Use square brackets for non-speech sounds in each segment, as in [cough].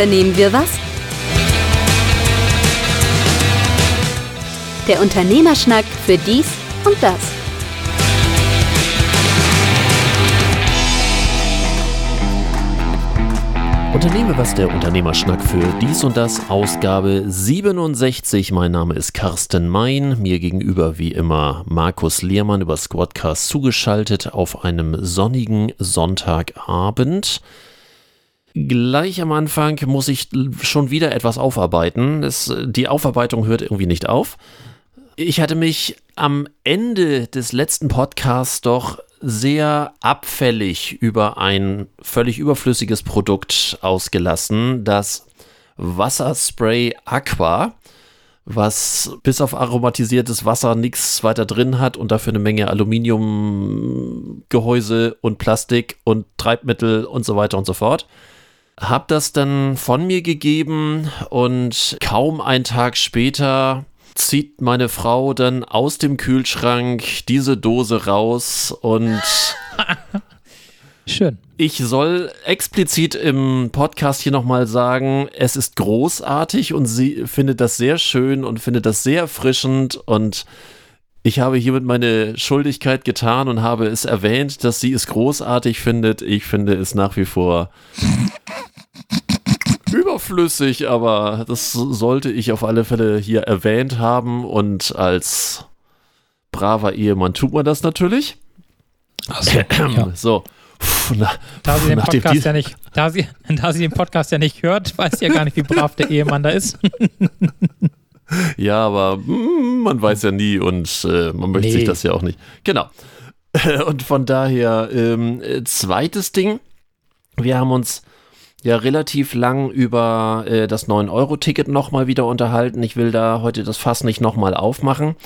unternehmen wir was? Der Unternehmerschnack für dies und das. Unternehme was der Unternehmerschnack für dies und das, Ausgabe 67. Mein Name ist Carsten Mein, mir gegenüber wie immer Markus Lehrmann über Squadcast zugeschaltet auf einem sonnigen Sonntagabend. Gleich am Anfang muss ich schon wieder etwas aufarbeiten. Es, die Aufarbeitung hört irgendwie nicht auf. Ich hatte mich am Ende des letzten Podcasts doch sehr abfällig über ein völlig überflüssiges Produkt ausgelassen, das Wasserspray Aqua, was bis auf aromatisiertes Wasser nichts weiter drin hat und dafür eine Menge Aluminiumgehäuse und Plastik und Treibmittel und so weiter und so fort. Hab das dann von mir gegeben und kaum einen Tag später zieht meine Frau dann aus dem Kühlschrank diese Dose raus und [laughs] Schön. Ich soll explizit im Podcast hier nochmal sagen, es ist großartig und sie findet das sehr schön und findet das sehr erfrischend und ich habe hiermit meine Schuldigkeit getan und habe es erwähnt, dass sie es großartig findet. Ich finde es nach wie vor überflüssig, aber das sollte ich auf alle Fälle hier erwähnt haben und als braver Ehemann tut man das natürlich. So, [clears throat] ja. so. Na, da, sie den Podcast ja nicht, da, sie, da sie den Podcast ja nicht hört, weiß sie ja gar nicht, wie brav der Ehemann da ist. [laughs] ja, aber mm, man weiß ja nie und äh, man möchte nee. sich das ja auch nicht. Genau. [clears throat] Und von daher, ähm, zweites Ding, wir haben uns ja relativ lang über äh, das 9-Euro-Ticket nochmal wieder unterhalten. Ich will da heute das Fass nicht nochmal aufmachen.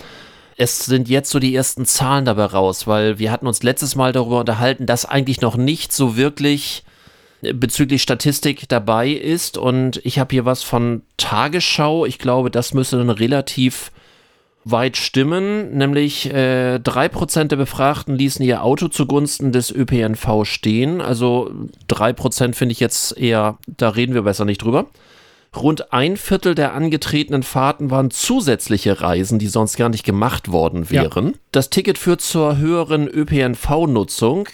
Es sind jetzt so die ersten Zahlen dabei raus, weil wir hatten uns letztes Mal darüber unterhalten, dass eigentlich noch nicht so wirklich äh, bezüglich Statistik dabei ist. Und ich habe hier was von Tagesschau. Ich glaube, das müsste dann relativ weit stimmen, nämlich äh, 3% der Befragten ließen ihr Auto zugunsten des ÖPNV stehen. Also 3% finde ich jetzt eher, da reden wir besser nicht drüber. Rund ein Viertel der angetretenen Fahrten waren zusätzliche Reisen, die sonst gar nicht gemacht worden wären. Ja. Das Ticket führt zur höheren ÖPNV-Nutzung,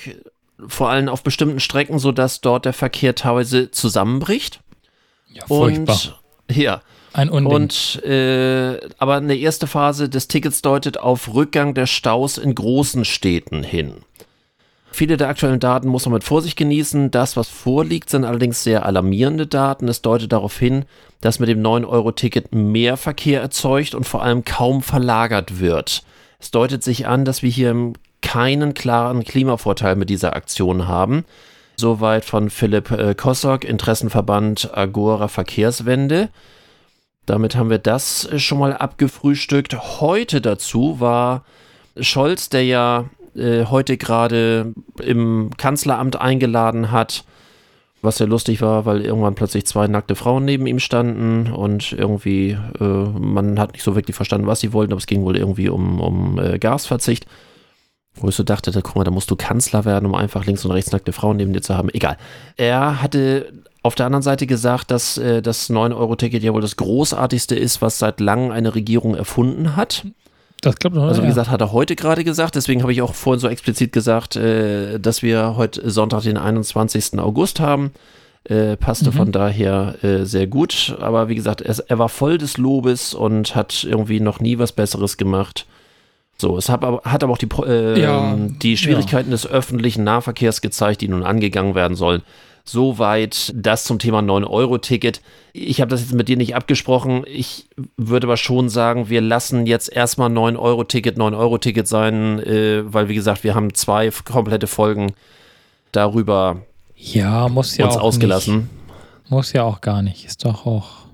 vor allem auf bestimmten Strecken, sodass dort der Verkehr teilweise zusammenbricht. Ja, furchtbar. Und, ja, ein Unding. Und äh, aber eine erste Phase des Tickets deutet auf Rückgang der Staus in großen Städten hin. Viele der aktuellen Daten muss man mit Vorsicht genießen. Das, was vorliegt, sind allerdings sehr alarmierende Daten. Es deutet darauf hin, dass mit dem 9-Euro-Ticket mehr Verkehr erzeugt und vor allem kaum verlagert wird. Es deutet sich an, dass wir hier keinen klaren Klimavorteil mit dieser Aktion haben. Soweit von Philipp äh, Kossock, Interessenverband Agora Verkehrswende. Damit haben wir das äh, schon mal abgefrühstückt. Heute dazu war Scholz, der ja äh, heute gerade im Kanzleramt eingeladen hat, was sehr lustig war, weil irgendwann plötzlich zwei nackte Frauen neben ihm standen und irgendwie, äh, man hat nicht so wirklich verstanden, was sie wollten, aber es ging wohl irgendwie um, um äh, Gasverzicht. Wo ich so dachte, guck mal, da musst du Kanzler werden, um einfach links und rechts nackte Frauen neben dir zu haben. Egal. Er hatte auf der anderen Seite gesagt, dass äh, das 9-Euro-Ticket ja wohl das großartigste ist, was seit langem eine Regierung erfunden hat. Das klappt noch. Also wie gesagt, hat er heute gerade gesagt, deswegen habe ich auch vorhin so explizit gesagt, äh, dass wir heute Sonntag, den 21. August haben. Äh, passte mhm. von daher äh, sehr gut. Aber wie gesagt, er, er, war voll des Lobes und hat irgendwie noch nie was Besseres gemacht. So, es hat aber, hat aber auch die, ja. die Schwierigkeiten ja. des öffentlichen Nahverkehrs gezeigt, die nun angegangen werden sollen. Soweit das zum Thema 9-Euro-Ticket. Ich habe das jetzt mit dir nicht abgesprochen. Ich würde aber schon sagen, wir lassen jetzt erstmal 9-Euro-Ticket 9-Euro-Ticket sein, äh, weil, wie gesagt, wir haben zwei komplette Folgen darüber ja, muss ja uns auch ausgelassen. Nicht. Muss ja auch gar nicht. Ist doch auch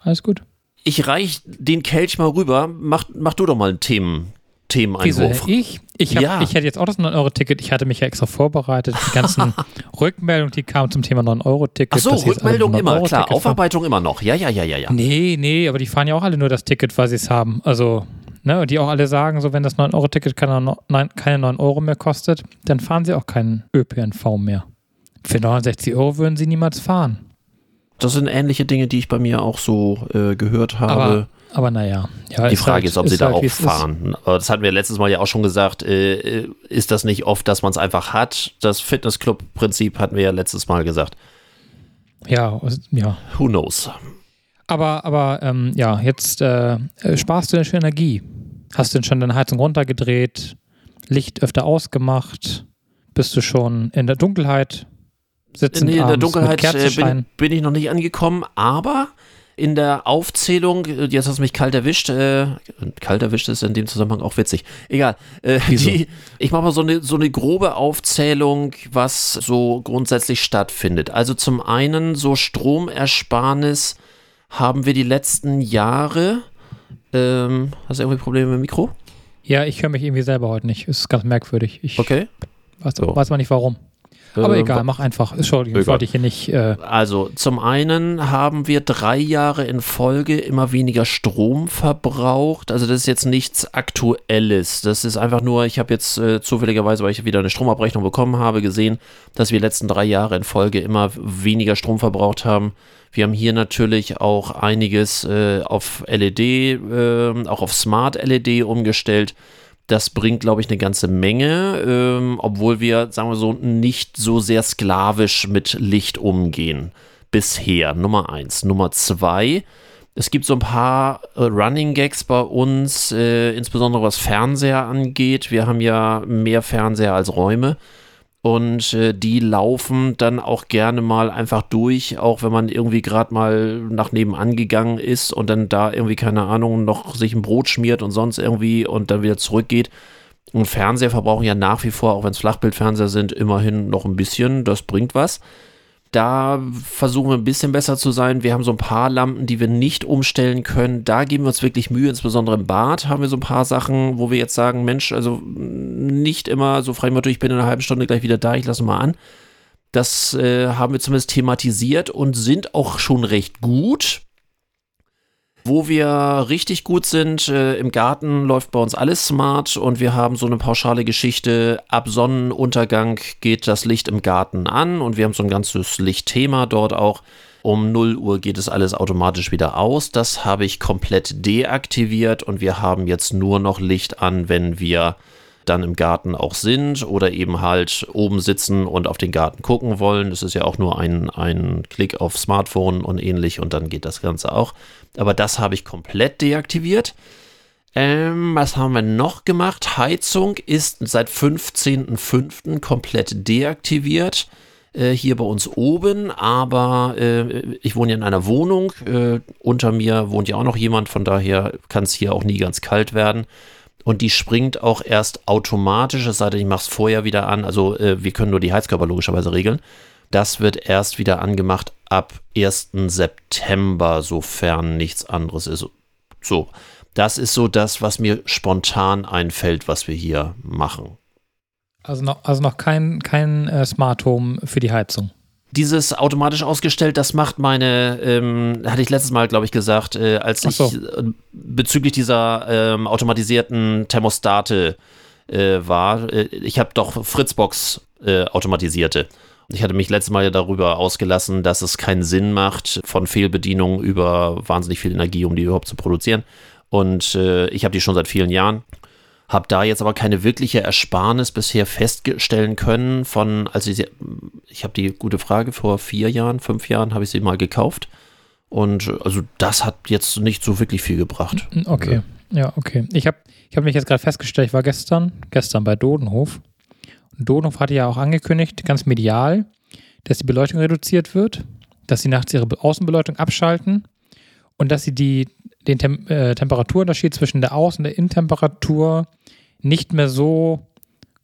alles gut. Ich reich den Kelch mal rüber. Mach, mach du doch mal ein Themen, Themeneinwurf. Wieso, ich? Ich, hab, ja. ich hätte jetzt auch das 9-Euro-Ticket. Ich hatte mich ja extra vorbereitet. Die ganzen [laughs] Rückmeldungen, die kamen zum Thema 9-Euro-Ticket. Ach so, Rückmeldung immer, klar. Aufarbeitung immer noch. Ja, ja, ja, ja, ja. Nee, nee, aber die fahren ja auch alle nur das Ticket, weil sie es haben. Also, ne, und die auch alle sagen, so, wenn das 9-Euro-Ticket keine, keine 9 Euro mehr kostet, dann fahren sie auch keinen ÖPNV mehr. Für 69 Euro würden sie niemals fahren. Das sind ähnliche Dinge, die ich bei mir auch so äh, gehört habe. Aber, aber naja. Ja, die Frage halt, ist, ob sie da halt, auch wie es ist. fahren. Aber das hatten wir letztes Mal ja auch schon gesagt. Äh, äh, ist das nicht oft, dass man es einfach hat? Das Fitnessclub-Prinzip hatten wir ja letztes Mal gesagt. Ja, ja. Who knows? Aber, aber ähm, ja, jetzt äh, äh, sparst du denn schon Energie? Hast du denn schon deine Heizung runtergedreht? Licht öfter ausgemacht? Bist du schon in der Dunkelheit? Sitzend Nee, in der Dunkelheit äh, bin, bin ich noch nicht angekommen, aber in der Aufzählung, äh, jetzt hast du mich kalt erwischt, äh, kalt erwischt ist in dem Zusammenhang auch witzig. Egal. Äh, die, ich mache mal so eine, so eine grobe Aufzählung, was so grundsätzlich stattfindet. Also zum einen so Stromersparnis haben wir die letzten Jahre. Ähm, hast du irgendwie Probleme mit dem Mikro? Ja, ich höre mich irgendwie selber heute nicht. Ist ganz merkwürdig. Ich Okay. weiß, So. weiß mal nicht warum. Aber Äh, egal, mach einfach. Entschuldigung, ich Egal. wollte ich hier nicht. Äh, Also zum einen haben wir drei Jahre in Folge immer weniger Strom verbraucht. Also das ist jetzt nichts Aktuelles. Das ist einfach nur, ich habe jetzt äh, zufälligerweise, weil ich wieder eine Stromabrechnung bekommen habe, gesehen, dass wir die letzten drei Jahre in Folge immer weniger Strom verbraucht haben. Wir haben hier natürlich auch einiges äh, auf LED, äh, auch auf Smart LED umgestellt. Das bringt, glaube ich, eine ganze Menge, ähm, obwohl wir, sagen wir so, nicht so sehr sklavisch mit Licht umgehen. Bisher, Nummer eins. Nummer zwei, es gibt so ein paar äh, Running Gags bei uns, äh, insbesondere was Fernseher angeht. Wir haben ja mehr Fernseher als Räume. Und äh, die laufen dann auch gerne mal einfach durch, auch wenn man irgendwie gerade mal nach nebenan gegangen ist und dann da irgendwie, keine Ahnung, noch sich ein Brot schmiert und sonst irgendwie und dann wieder zurückgeht. Und Fernseher verbrauchen ja nach wie vor, auch wenn es Flachbildfernseher sind, immerhin noch ein bisschen. Das bringt was. Da versuchen wir ein bisschen besser zu sein. Wir haben so ein paar Lampen, die wir nicht umstellen können. Da geben wir uns wirklich Mühe, insbesondere im Bad haben wir so ein paar Sachen, wo wir jetzt sagen, Mensch, also nicht immer so frei ich bin in einer halben Stunde gleich wieder da, ich lasse mal an. Das äh, haben wir zumindest thematisiert und sind auch schon recht gut. Wo wir richtig gut sind, äh, im Garten läuft bei uns alles smart und wir haben so eine pauschale Geschichte. Ab Sonnenuntergang geht das Licht im Garten an und wir haben so ein ganzes Lichtthema dort auch. Um 0 Uhr geht es alles automatisch wieder aus. Das habe ich komplett deaktiviert und wir haben jetzt nur noch Licht an, wenn wir dann im Garten auch sind oder eben halt oben sitzen und auf den Garten gucken wollen. Das ist ja auch nur ein, ein Klick auf Smartphone und ähnlich und dann geht das Ganze auch. Aber das habe ich komplett deaktiviert. Ähm, was haben wir noch gemacht? Heizung ist seit 15.05. komplett deaktiviert. Äh, hier bei uns oben, aber äh, ich wohne ja in einer Wohnung. Äh, unter mir wohnt ja auch noch jemand, von daher kann es hier auch nie ganz kalt werden. Und die springt auch erst automatisch, sei denn, ich mache es vorher wieder an. Also äh, wir können nur die Heizkörper logischerweise regeln. Das wird erst wieder angemacht ab 1. September, sofern nichts anderes ist. So, das ist so das, was mir spontan einfällt, was wir hier machen. also noch, also noch kein, kein äh, Smart Home für die Heizung. Dieses automatisch ausgestellt, das macht meine, ähm, hatte ich letztes Mal, glaube ich, gesagt, äh, als so. ich äh, bezüglich dieser ähm, automatisierten Thermostate äh, war. Äh, ich habe doch Fritzbox automatisierte. Ich hatte mich letztes Mal ja darüber ausgelassen, dass es keinen Sinn macht, von Fehlbedienungen über wahnsinnig viel Energie, um die überhaupt zu produzieren. Und äh, ich habe die schon seit vielen Jahren. Habe da jetzt aber keine wirkliche Ersparnis bisher feststellen können von, als ich sie, ich habe die gute Frage, vor vier Jahren, fünf Jahren habe ich sie mal gekauft. Und also das hat jetzt nicht so wirklich viel gebracht. Okay, ja, okay. Ich habe ich hab mich jetzt gerade festgestellt, ich war gestern, gestern bei Dodenhof. Und Dodenhof hatte ja auch angekündigt, ganz medial, dass die Beleuchtung reduziert wird, dass sie nachts ihre Be- Außenbeleuchtung abschalten und dass sie die, den Tem äh, Temperaturunterschied zwischen der Außen- und der Innentemperatur nicht mehr so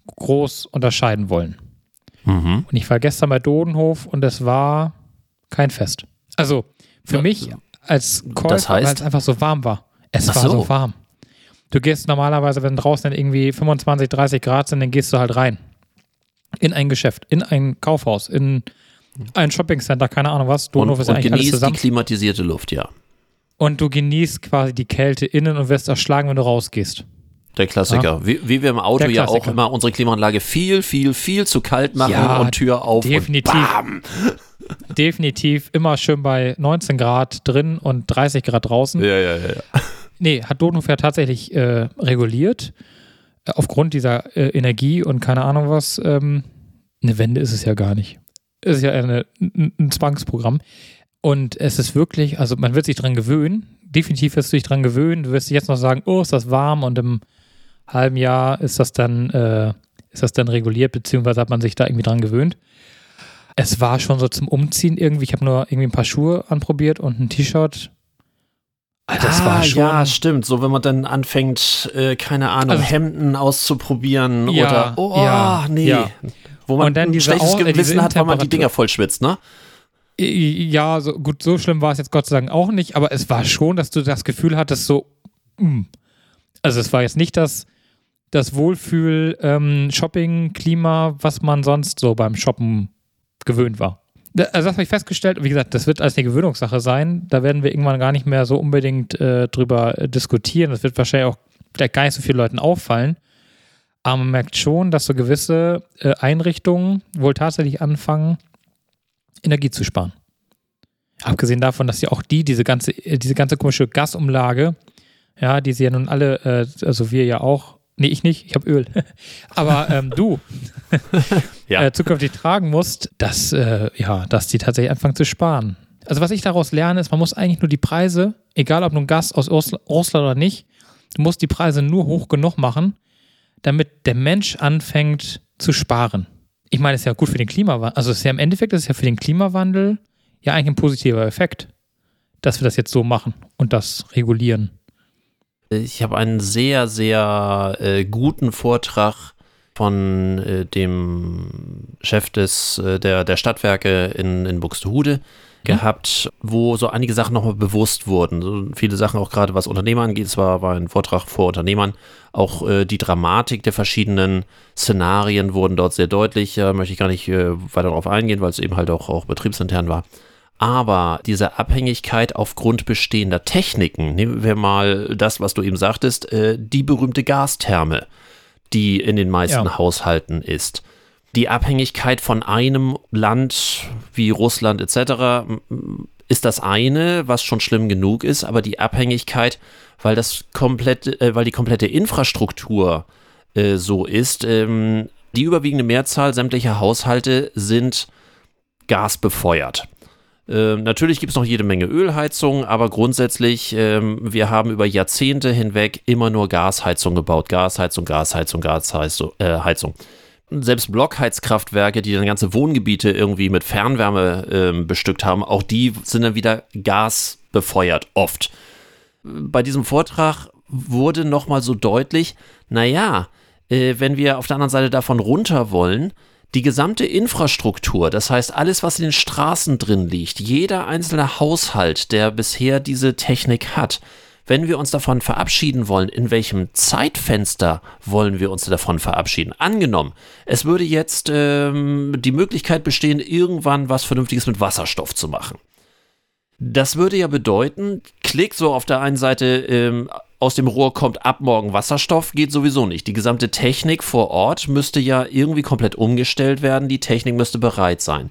groß unterscheiden wollen. Mhm. Und ich war gestern bei Dodenhof und es war kein Fest. Also für Ja, mich als Käufer, das heißt? weil es einfach so warm war. Es Ach war so. so warm. Du gehst normalerweise, wenn draußen dann irgendwie 25, 30 Grad sind, dann gehst du halt rein. In ein Geschäft, in ein Kaufhaus, in ein Shoppingcenter, keine Ahnung was. Und, Dodenhof ist ja und eigentlich alles genießt die zusammen. klimatisierte Luft, ja. Und du genießt quasi die Kälte innen und wirst erschlagen, wenn du rausgehst. Der Klassiker. Wie, wie wir im Auto ja auch immer unsere Klimaanlage viel, viel, viel zu kalt machen Ja, und Tür auf definitiv. und bam. [laughs] definitiv immer schön bei 19 Grad drin und 30 Grad draußen. Ja, ja, ja. ja. Nee, hat Dodenhof ja tatsächlich äh, reguliert. Aufgrund dieser äh, Energie und keine Ahnung was. Ähm, eine Wende ist es ja gar nicht. Es ist ja eine, ein, ein Zwangsprogramm. Und es ist wirklich, also man wird sich dran gewöhnen. Definitiv wirst du dich dran gewöhnen. Du wirst jetzt noch sagen, oh, ist das warm und im halben Jahr ist das dann, äh, ist das dann reguliert, beziehungsweise hat man sich da irgendwie dran gewöhnt. Es war schon so zum Umziehen irgendwie. Ich habe nur irgendwie ein paar Schuhe anprobiert und ein T-Shirt. Ah, das ah, war schon. Ja, stimmt. So, wenn man dann anfängt, äh, keine Ahnung, also, Hemden auszuprobieren ja, oder, oh, ja, nee. Ja. Wo man ein schlechtes Gewissen hat, weil man die Dinger voll schwitzt, ne? Ja, so, gut, so schlimm war es jetzt Gott sei Dank auch nicht, aber es war schon, dass du das Gefühl hattest, so, mh. Mm. also es war jetzt nicht das, das Wohlfühl-Shopping-Klima, ähm, was man sonst so beim Shoppen gewöhnt war. Also das habe ich festgestellt, wie gesagt, das wird als eine Gewöhnungssache sein. Da werden wir irgendwann gar nicht mehr so unbedingt äh, drüber äh, diskutieren. Das wird wahrscheinlich auch gar nicht so vielen Leuten auffallen. Aber man merkt schon, dass so gewisse äh, Einrichtungen wohl tatsächlich anfangen, Energie zu sparen. Abgesehen davon, dass ja auch die, diese ganze, äh, diese ganze komische Gasumlage, ja, die sie ja nun alle, äh, also wir ja auch, nee, ich nicht, ich habe Öl, [laughs] aber ähm, du [laughs] ja. äh, zukünftig tragen musst, dass, äh, ja, dass die tatsächlich anfangen zu sparen. Also was ich daraus lerne, ist, man muss eigentlich nur die Preise, egal ob nun Gas aus Russland oder nicht, du musst die Preise nur hoch genug machen, damit der Mensch anfängt zu sparen ich meine, es ist ja gut für den Klimawandel. Also es ist ja im Endeffekt ist es ja für den Klimawandel ja eigentlich ein positiver Effekt, dass wir das jetzt so machen und das regulieren. Ich habe einen sehr, sehr äh, guten Vortrag von äh, dem Chef des, äh, der, der Stadtwerke in, in Buxtehude gehabt, wo so einige Sachen nochmal bewusst wurden. So viele Sachen auch gerade was Unternehmer angeht. Es war, war ein Vortrag vor Unternehmern. Auch äh, die Dramatik der verschiedenen Szenarien wurden dort sehr deutlich. Äh, möchte ich gar nicht äh, weiter darauf eingehen, weil es eben halt auch, auch betriebsintern war. Aber diese Abhängigkeit aufgrund bestehender Techniken, nehmen wir mal das, was du eben sagtest, äh, die berühmte Gastherme, die in den meisten ja. Haushalten ist die Abhängigkeit von einem Land wie Russland etc. ist das eine, was schon schlimm genug ist, aber die Abhängigkeit, weil das komplette, äh, weil die komplette Infrastruktur äh, so ist, ähm, die überwiegende Mehrzahl sämtlicher Haushalte sind gasbefeuert. Ähm, natürlich gibt es noch jede Menge Ölheizungen, aber grundsätzlich, ähm, wir haben über Jahrzehnte hinweg immer nur Gasheizung gebaut. Gasheizung, Gasheizung, Gasheizung. Äh, selbst Blockheizkraftwerke, die dann ganze Wohngebiete irgendwie mit Fernwärme äh, bestückt haben, auch die sind dann wieder gasbefeuert, oft. Bei diesem Vortrag wurde nochmal so deutlich, naja, äh, wenn wir auf der anderen Seite davon runter wollen, die gesamte Infrastruktur, das heißt alles, was in den Straßen drin liegt, jeder einzelne Haushalt, der bisher diese Technik hat, wenn wir uns davon verabschieden wollen, in welchem Zeitfenster wollen wir uns davon verabschieden? Angenommen, es würde jetzt ähm, die Möglichkeit bestehen, irgendwann was Vernünftiges mit Wasserstoff zu machen. Das würde ja bedeuten, klick so auf der einen Seite ähm, aus dem Rohr kommt ab morgen Wasserstoff, geht sowieso nicht. Die gesamte Technik vor Ort müsste ja irgendwie komplett umgestellt werden. Die Technik müsste bereit sein.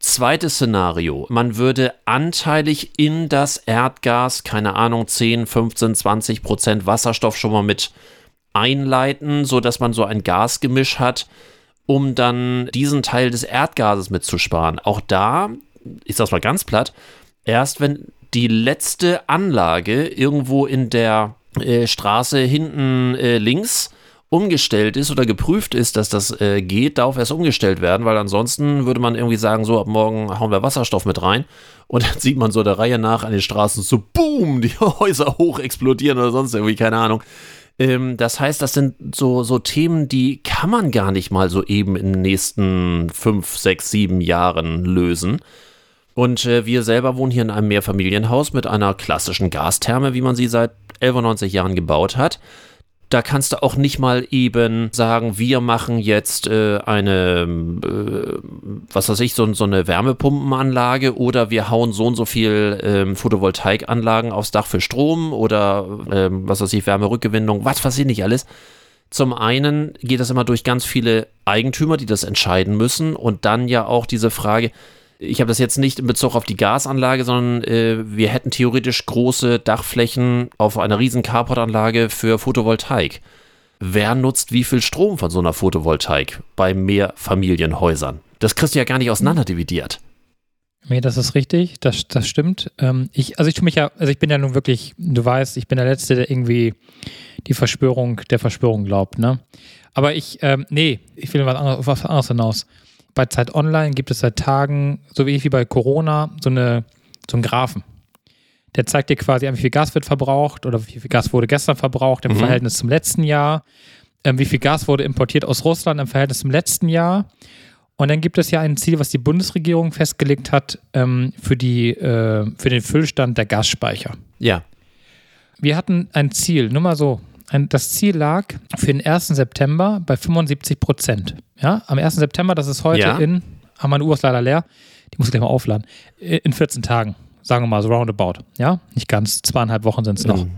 Zweites Szenario, man würde anteilig in das Erdgas, keine Ahnung, 10, 15, 20 Prozent Wasserstoff schon mal mit einleiten, sodass man so ein Gasgemisch hat, um dann diesen Teil des Erdgases mitzusparen. Auch da, ich sag's mal ganz platt, erst wenn die letzte Anlage irgendwo in der äh, Straße hinten äh, links umgestellt ist oder geprüft ist, dass das äh, geht, darf erst umgestellt werden, weil ansonsten würde man irgendwie sagen, so ab morgen hauen wir Wasserstoff mit rein und dann sieht man so der Reihe nach an den Straßen so boom, die [laughs] Häuser hoch explodieren oder sonst irgendwie, keine Ahnung. Ähm, das heißt, das sind so, so Themen, die kann man gar nicht mal so eben in den nächsten fünf, sechs, sieben Jahren lösen. Und äh, wir selber wohnen hier in einem Mehrfamilienhaus mit einer klassischen Gastherme, wie man sie seit 91 Jahren gebaut hat da kannst du auch nicht mal eben sagen, wir machen jetzt äh, eine, äh, was weiß ich, so, so, eine Wärmepumpenanlage oder wir hauen so und so viel ähm, Photovoltaikanlagen aufs Dach für Strom oder ähm, was weiß ich, Wärmerückgewinnung, was weiß ich nicht alles. Zum einen geht das immer durch ganz viele Eigentümer, die das entscheiden müssen und dann ja auch diese Frage, Ich habe das jetzt nicht in Bezug auf die Gasanlage, sondern äh, wir hätten theoretisch große Dachflächen auf einer riesen Carportanlage für Photovoltaik. Wer nutzt wie viel Strom von so einer Photovoltaik bei Mehrfamilienhäusern? Das kriegst du ja gar nicht auseinanderdividiert. Nee, das ist richtig, das, das stimmt. Ähm, ich, also ich tue mich ja, also ich bin ja nun wirklich, du weißt, ich bin der Letzte, der irgendwie die Verschwörung der Verschwörung glaubt, ne? Aber ich, ähm, nee, ich will was anderes, was anderes hinaus. Bei Zeit Online gibt es seit Tagen, so wie ich wie bei Corona, so, eine, so einen Graphen. Der zeigt dir quasi wie viel Gas wird verbraucht oder wie viel Gas wurde gestern verbraucht im Mhm. Verhältnis zum letzten Jahr. Ähm, wie viel Gas wurde importiert aus Russland im Verhältnis zum letzten Jahr. Und dann gibt es ja ein Ziel, was die Bundesregierung festgelegt hat ähm, für, die, äh, für den Füllstand der Gasspeicher. Ja. Wir hatten ein Ziel, nur mal so. Das Ziel lag für den 1. September bei 75 Prozent. Ja, am 1. September, das ist heute Ja. in, ah, meine Uhr ist leider leer, die muss ich gleich mal aufladen, in 14 Tagen, sagen wir mal so roundabout. Ja, nicht ganz, zweieinhalb Wochen sind es noch. In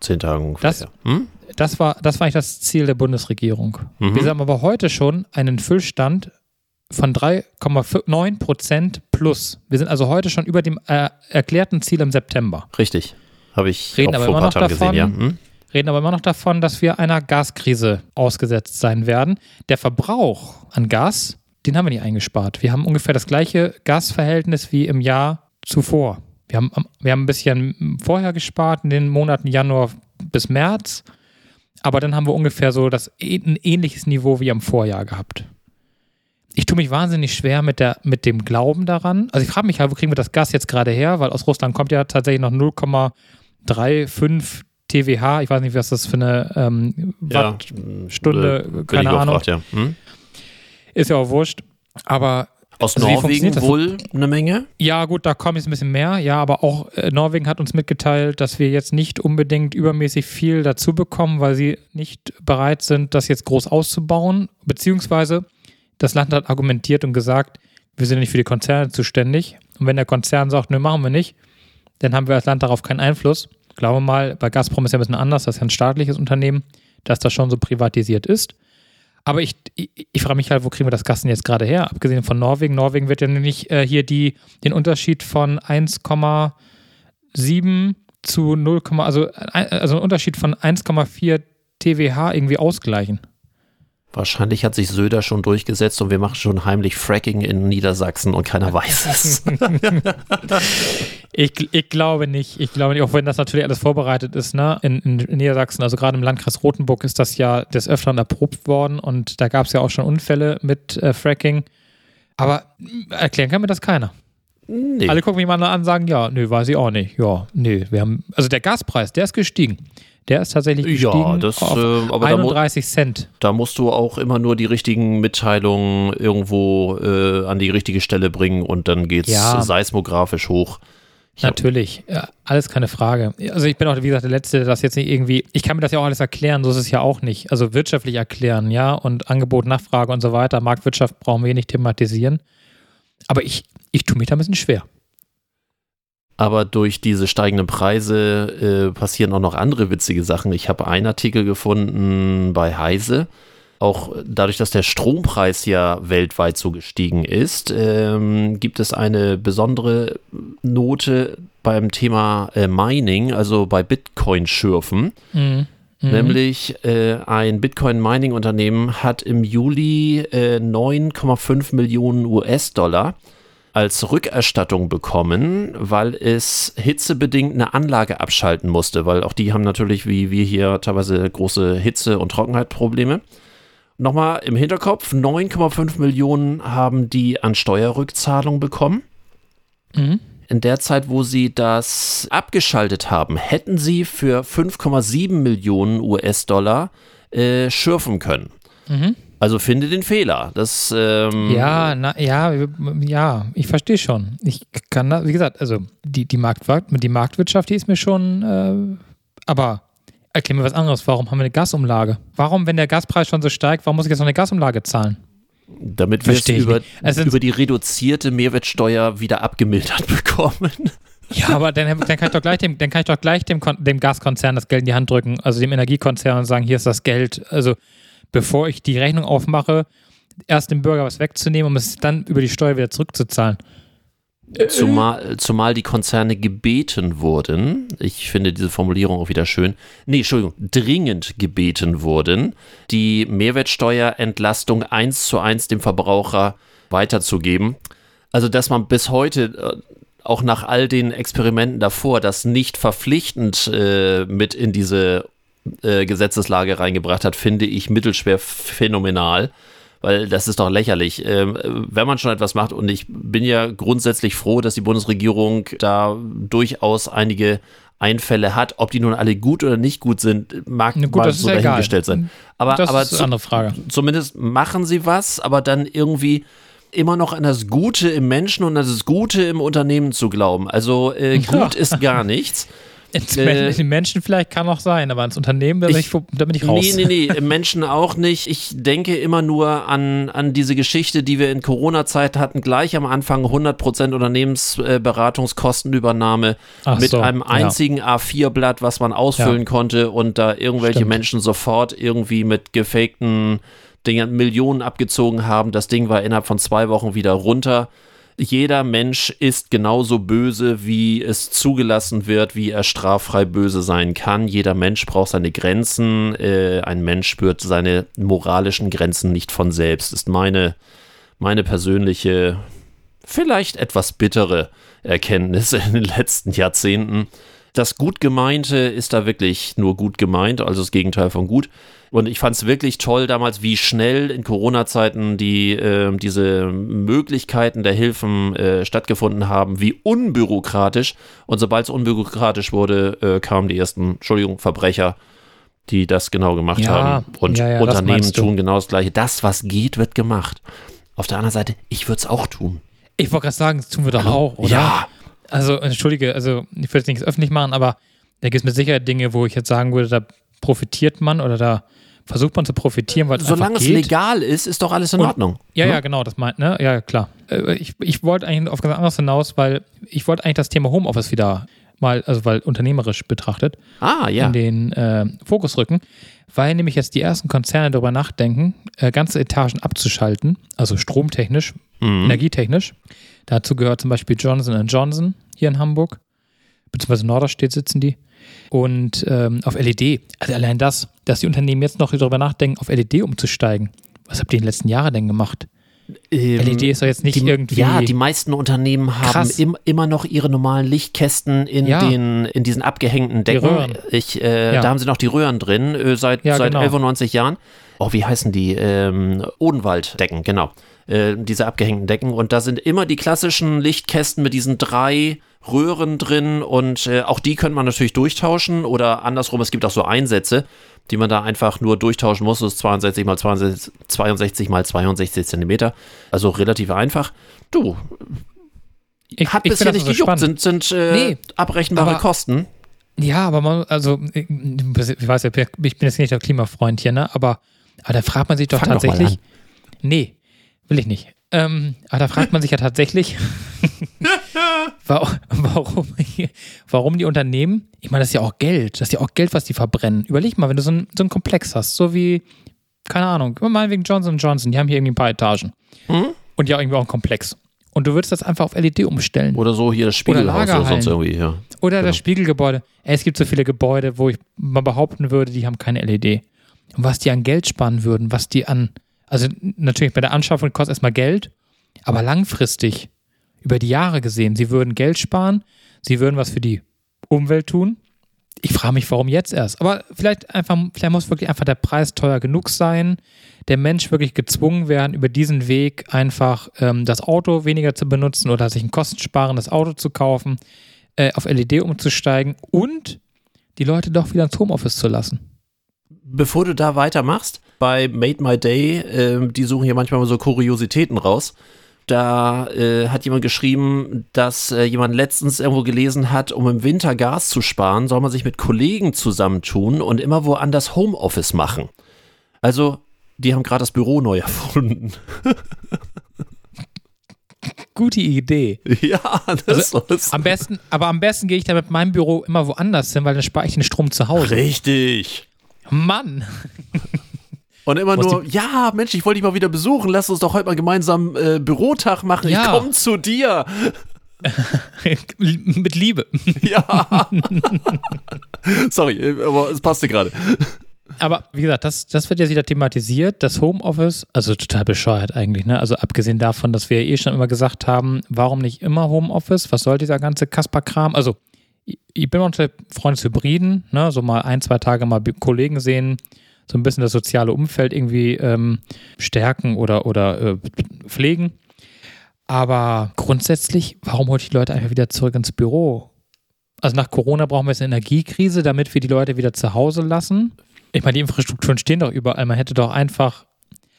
zehn Tagen ungefähr. Das- hm? Das war, das war eigentlich das Ziel der Bundesregierung. Mhm. Wir haben aber heute schon einen Füllstand von 3,9 Prozent plus. Wir sind also heute schon über dem äh, erklärten Ziel im September. Richtig. Habe ich Reden auch aber vor ein paar noch Tagen gesehen, ja. davon, Hm? Reden aber immer noch davon, dass wir einer Gaskrise ausgesetzt sein werden. Der Verbrauch an Gas, den haben wir nicht eingespart. Wir haben ungefähr das gleiche Gasverhältnis wie im Jahr zuvor. Wir haben, wir haben ein bisschen vorher gespart, in den Monaten Januar bis März. Aber dann haben wir ungefähr so das, ein ähnliches Niveau wie am Vorjahr gehabt. Ich tue mich wahnsinnig schwer mit, der, mit dem Glauben daran. Also ich frage mich halt, wo kriegen wir das Gas jetzt gerade her? Weil aus Russland kommt ja tatsächlich noch 0,35 TWH. Ich weiß nicht, was das für eine ähm, Ja, Watt, Stunde, bin keine ich Ahnung. überfragt, Ja. Hm? ist ja auch wurscht. Aber Aus Also Norwegen wohl eine Menge. Ja, gut, da kommt jetzt ein bisschen mehr. Ja, aber auch äh, Norwegen hat uns mitgeteilt, dass wir jetzt nicht unbedingt übermäßig viel dazu bekommen, weil sie nicht bereit sind, das jetzt groß auszubauen. Beziehungsweise das Land hat argumentiert und gesagt, wir sind nicht für die Konzerne zuständig. Und wenn der Konzern sagt, nö, machen wir nicht, dann haben wir als Land darauf keinen Einfluss. Glauben wir mal, bei Gazprom ist ja ein bisschen anders, das ist ja ein staatliches Unternehmen, dass das schon so privatisiert ist. Aber ich, ich, ich frage mich halt, wo kriegen wir das Gas denn jetzt gerade her? Abgesehen von Norwegen. Norwegen wird ja nicht äh, hier die, den Unterschied von 1,7 zu 0, also, ein- also einen Unterschied von 1,4 TWH irgendwie ausgleichen. Wahrscheinlich hat sich Söder schon durchgesetzt und wir machen schon heimlich Fracking in Niedersachsen und keiner weiß [laughs] es. Ich, ich glaube nicht. Ich glaube nicht, auch wenn das natürlich alles vorbereitet ist, ne? In, in, Niedersachsen, also gerade im Landkreis Rothenburg ist das ja des Öfteren erprobt worden und da gab es ja auch schon Unfälle mit äh, Fracking. Aber erklären kann mir das keiner. nee. Alle gucken mich mal an und sagen, ja, nö, weiß ich auch nicht. Ja, nö, wir haben, also der Gaspreis, der ist gestiegen. Der ist tatsächlich Ja, gestiegen das, auf äh, aber da mu- 31 Cent. Da musst du auch immer nur die richtigen Mitteilungen irgendwo äh, an die richtige Stelle bringen und dann geht's Ja. seismografisch hoch. Ich Natürlich, ja, alles keine Frage. Also ich bin auch, wie gesagt, der Letzte, das jetzt nicht irgendwie, ich kann mir das ja auch alles erklären, so ist es ja auch nicht. Also wirtschaftlich erklären, ja, und Angebot, Nachfrage und so weiter. Marktwirtschaft brauchen wir nicht thematisieren. Aber ich, ich tue mich da ein bisschen schwer. Aber durch diese steigenden Preise äh, passieren auch noch andere witzige Sachen. Ich habe einen Artikel gefunden bei Heise. Auch dadurch, dass der Strompreis ja weltweit so gestiegen ist, ähm, gibt es eine besondere Note beim Thema äh, Mining, also bei Bitcoin-Schürfen. Mhm. Mhm. Nämlich äh, ein Bitcoin-Mining-Unternehmen hat im Juli äh, 9,5 Millionen US-Dollar als Rückerstattung bekommen, weil es hitzebedingt eine Anlage abschalten musste, weil auch die haben natürlich, wie wir hier teilweise große Hitze- und Trockenheitsprobleme. Nochmal im Hinterkopf, 9,5 Millionen haben die an Steuerrückzahlung bekommen. Mhm. In der Zeit, wo sie das abgeschaltet haben, hätten sie für 5,7 Millionen US-Dollar äh, schürfen können. Mhm. Also finde den Fehler. Das, ähm, Ja, na, ja, ja, ich verstehe schon. Ich kann da, wie gesagt, also die, die, Marktwirtschaft, die Marktwirtschaft, die ist mir schon, äh, aber erklär mir was anderes. Warum haben wir eine Gasumlage? Warum, wenn der Gaspreis schon so steigt, warum muss ich jetzt noch eine Gasumlage zahlen? damit wir es über, sind- über die reduzierte Mehrwertsteuer wieder abgemildert [laughs] bekommen. Ja, aber dann, dann kann ich doch gleich dem, dann kann ich doch gleich dem, dem Gaskonzern das Geld in die Hand drücken, also dem Energiekonzern und sagen, hier ist das Geld. Also bevor ich die Rechnung aufmache, erst dem Bürger was wegzunehmen, um es dann über die Steuer wieder zurückzuzahlen. Zumal, zumal die Konzerne gebeten wurden, ich finde diese Formulierung auch wieder schön, nee, Entschuldigung, dringend gebeten wurden, die Mehrwertsteuerentlastung eins zu eins dem Verbraucher weiterzugeben. Also, dass man bis heute äh, auch nach all den Experimenten davor das nicht verpflichtend äh, mit in diese äh, Gesetzeslage reingebracht hat, finde ich mittelschwer phänomenal weil das ist doch lächerlich. Ähm, wenn man schon etwas macht, und ich bin ja grundsätzlich froh, dass die Bundesregierung da durchaus einige Einfälle hat, ob die nun alle gut oder nicht gut sind, mag gut, mal so dahingestellt egal. sein. Aber, das aber ist eine andere Frage. zumindest machen sie was, aber dann irgendwie immer noch an das Gute im Menschen und an das Gute im Unternehmen zu glauben. Also äh, [laughs] gut ist gar nichts. Ins äh, den Menschen vielleicht kann auch sein, aber ins Unternehmen bin ich, da bin ich raus. Nee, nee, nee, im Menschen auch nicht. Ich denke immer nur an, an diese Geschichte, die wir in Corona-Zeit hatten, gleich am Anfang 100% Unternehmensberatungskostenübernahme Ach mit so, einem einzigen ja. A4-Blatt, was man ausfüllen ja. konnte und da irgendwelche Stimmt. Menschen sofort irgendwie mit gefakten Dingen Millionen abgezogen haben. Das Ding war innerhalb von zwei Wochen wieder runter jeder Mensch ist genauso böse, wie es zugelassen wird, wie er straffrei böse sein kann. Jeder Mensch braucht seine Grenzen. Äh, ein Mensch spürt seine moralischen Grenzen nicht von selbst. Ist meine, meine persönliche, vielleicht etwas bittere Erkenntnis in den letzten Jahrzehnten. Das Gutgemeinte ist da wirklich nur gut gemeint, also das Gegenteil von gut. Und ich fand es wirklich toll damals, wie schnell in Corona-Zeiten die, äh, diese Möglichkeiten der Hilfen äh, stattgefunden haben, wie unbürokratisch. Und sobald es unbürokratisch wurde, äh, kamen die ersten, Entschuldigung, Verbrecher, die das genau gemacht ja, haben. Und ja, ja, Unternehmen tun genau das Gleiche. Das, was geht, wird gemacht. Auf der anderen Seite, ich würde es auch tun. Ich wollte gerade sagen, das tun wir doch auch, oder? Ja. Also, entschuldige, also ich würde jetzt nichts öffentlich machen, aber da gibt es mit Sicherheit Dinge, wo ich jetzt sagen würde, da profitiert man oder da versucht man zu profitieren, weil es Solange es legal ist, ist doch alles in Und, Ordnung. Ja, ne? ja, genau, das meint, ne? Ja, klar. Äh, ich, ich wollte eigentlich auf ganz anderes hinaus, weil ich wollte eigentlich das Thema Homeoffice wieder mal, also weil unternehmerisch betrachtet, ah, ja. in den äh, Fokus rücken, weil nämlich jetzt die ersten Konzerne darüber nachdenken, äh, ganze Etagen abzuschalten, also stromtechnisch, mhm. energietechnisch. Dazu gehört zum Beispiel Johnson Johnson hier in Hamburg, beziehungsweise Norderstedt sitzen die und ähm, auf LED. Also allein das, dass die Unternehmen jetzt noch darüber nachdenken, auf LED umzusteigen. Was habt ihr in den letzten Jahren denn gemacht? Ähm, LED ist doch jetzt nicht die, irgendwie. Ja, die meisten Unternehmen haben im, immer noch ihre normalen Lichtkästen in, ja. den, in diesen abgehängten Decken. Ich, äh, ja. Da haben sie noch die Röhren drin, äh, seit, ja, seit genau. 91 Jahren. Oh, wie heißen die? Ähm, Odenwalddecken, genau. Äh, diese abgehängten Decken. Und da sind immer die klassischen Lichtkästen mit diesen drei Röhren drin und äh, auch die könnte man natürlich durchtauschen oder andersrum, es gibt auch so Einsätze, die man da einfach nur durchtauschen muss. Das ist 62 mal 62, 62 mal 62 Zentimeter. Also relativ einfach. Du, ich, hat ich bisher nicht gejuckt, sind, sind äh, nee, abrechenbare Kosten. Ja, aber man, also, ich, ich weiß ja, ich bin jetzt nicht der Klimafreund hier, ne? Aber, aber da fragt man sich doch Fang tatsächlich. Doch nee, will ich nicht. Ähm, aber da fragt man sich ja tatsächlich, [laughs] warum, warum die Unternehmen, ich meine, das ist ja auch Geld, das ist ja auch Geld, was die verbrennen. Überleg mal, wenn du so, ein, so einen Komplex hast, so wie, keine Ahnung, meinetwegen Johnson Johnson, die haben hier irgendwie ein paar Etagen. Hm? Und ja irgendwie auch einen Komplex. Und du würdest das einfach auf LED umstellen. Oder so hier das Spiegelhaus oder, oder sonst irgendwie, ja. Oder genau. das Spiegelgebäude. Es gibt so viele Gebäude, wo ich mal behaupten würde, die haben keine LED. Und was die an Geld sparen würden, was die an, also natürlich bei der Anschaffung kostet erstmal Geld, aber langfristig über die Jahre gesehen, sie würden Geld sparen, sie würden was für die Umwelt tun. Ich frage mich, warum jetzt erst. Aber vielleicht einfach, vielleicht muss wirklich einfach der Preis teuer genug sein, der Mensch wirklich gezwungen werden, über diesen Weg einfach ähm, das Auto weniger zu benutzen oder sich ein kostensparendes Auto zu kaufen, äh, auf LED umzusteigen und die Leute doch wieder ins Homeoffice zu lassen. Bevor du da weitermachst, bei Made My Day, äh, die suchen hier manchmal so Kuriositäten raus. Da äh, hat jemand geschrieben, dass äh, jemand letztens irgendwo gelesen hat, um im Winter Gas zu sparen, soll man sich mit Kollegen zusammentun und immer woanders Homeoffice machen. Also, die haben gerade das Büro neu [laughs] erfunden. Gute Idee. Ja, das also, ist. Am besten, aber am besten gehe ich da mit meinem Büro immer woanders hin, weil dann spare ich den Strom zu Hause. Richtig. Mann. Und immer nur, ja, Mensch, ich wollte dich mal wieder besuchen, lass uns doch heute mal gemeinsam äh, Bürotag machen, ja. ich komme zu dir. [laughs] Mit Liebe. [laughs] Ja. Sorry, aber es passte gerade. Aber wie gesagt, das, das wird jetzt wieder thematisiert. Das Homeoffice, also total bescheuert eigentlich, ne? Also abgesehen davon, dass wir eh schon immer gesagt haben, warum nicht immer Homeoffice? Was soll dieser ganze Kasper-Kram? Also, ich bin unter Freund des Hybriden, ne? So mal ein, zwei Tage mal Kollegen sehen, so ein bisschen das soziale Umfeld irgendwie ähm, stärken oder, oder äh, pflegen. Aber grundsätzlich, warum holt die Leute einfach wieder zurück ins Büro? Also nach Corona brauchen wir jetzt eine Energiekrise, damit wir die Leute wieder zu Hause lassen. Ich meine, die Infrastrukturen stehen doch überall. Man hätte doch einfach.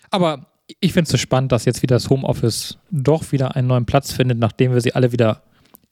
Aber ich finde es so spannend, dass jetzt wieder das Homeoffice doch wieder einen neuen Platz findet, nachdem wir sie alle wieder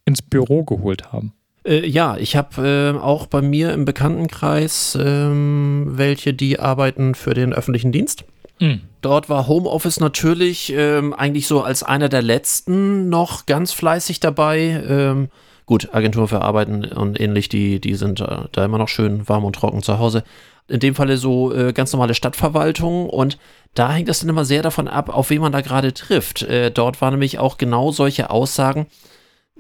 ins Büro geholt haben. Äh, ja, ich habe äh, auch bei mir im Bekanntenkreis ähm, welche, die arbeiten für den öffentlichen Dienst. Mhm. Dort war Homeoffice natürlich ähm, eigentlich so als einer der letzten noch ganz fleißig dabei. Ähm, gut, Agentur für Arbeiten und ähnlich, die, die sind äh, da immer noch schön warm und trocken zu Hause. In dem Falle so äh, ganz normale Stadtverwaltung und da hängt es dann immer sehr davon ab, auf wen man da gerade trifft. Äh, dort waren nämlich auch genau solche Aussagen.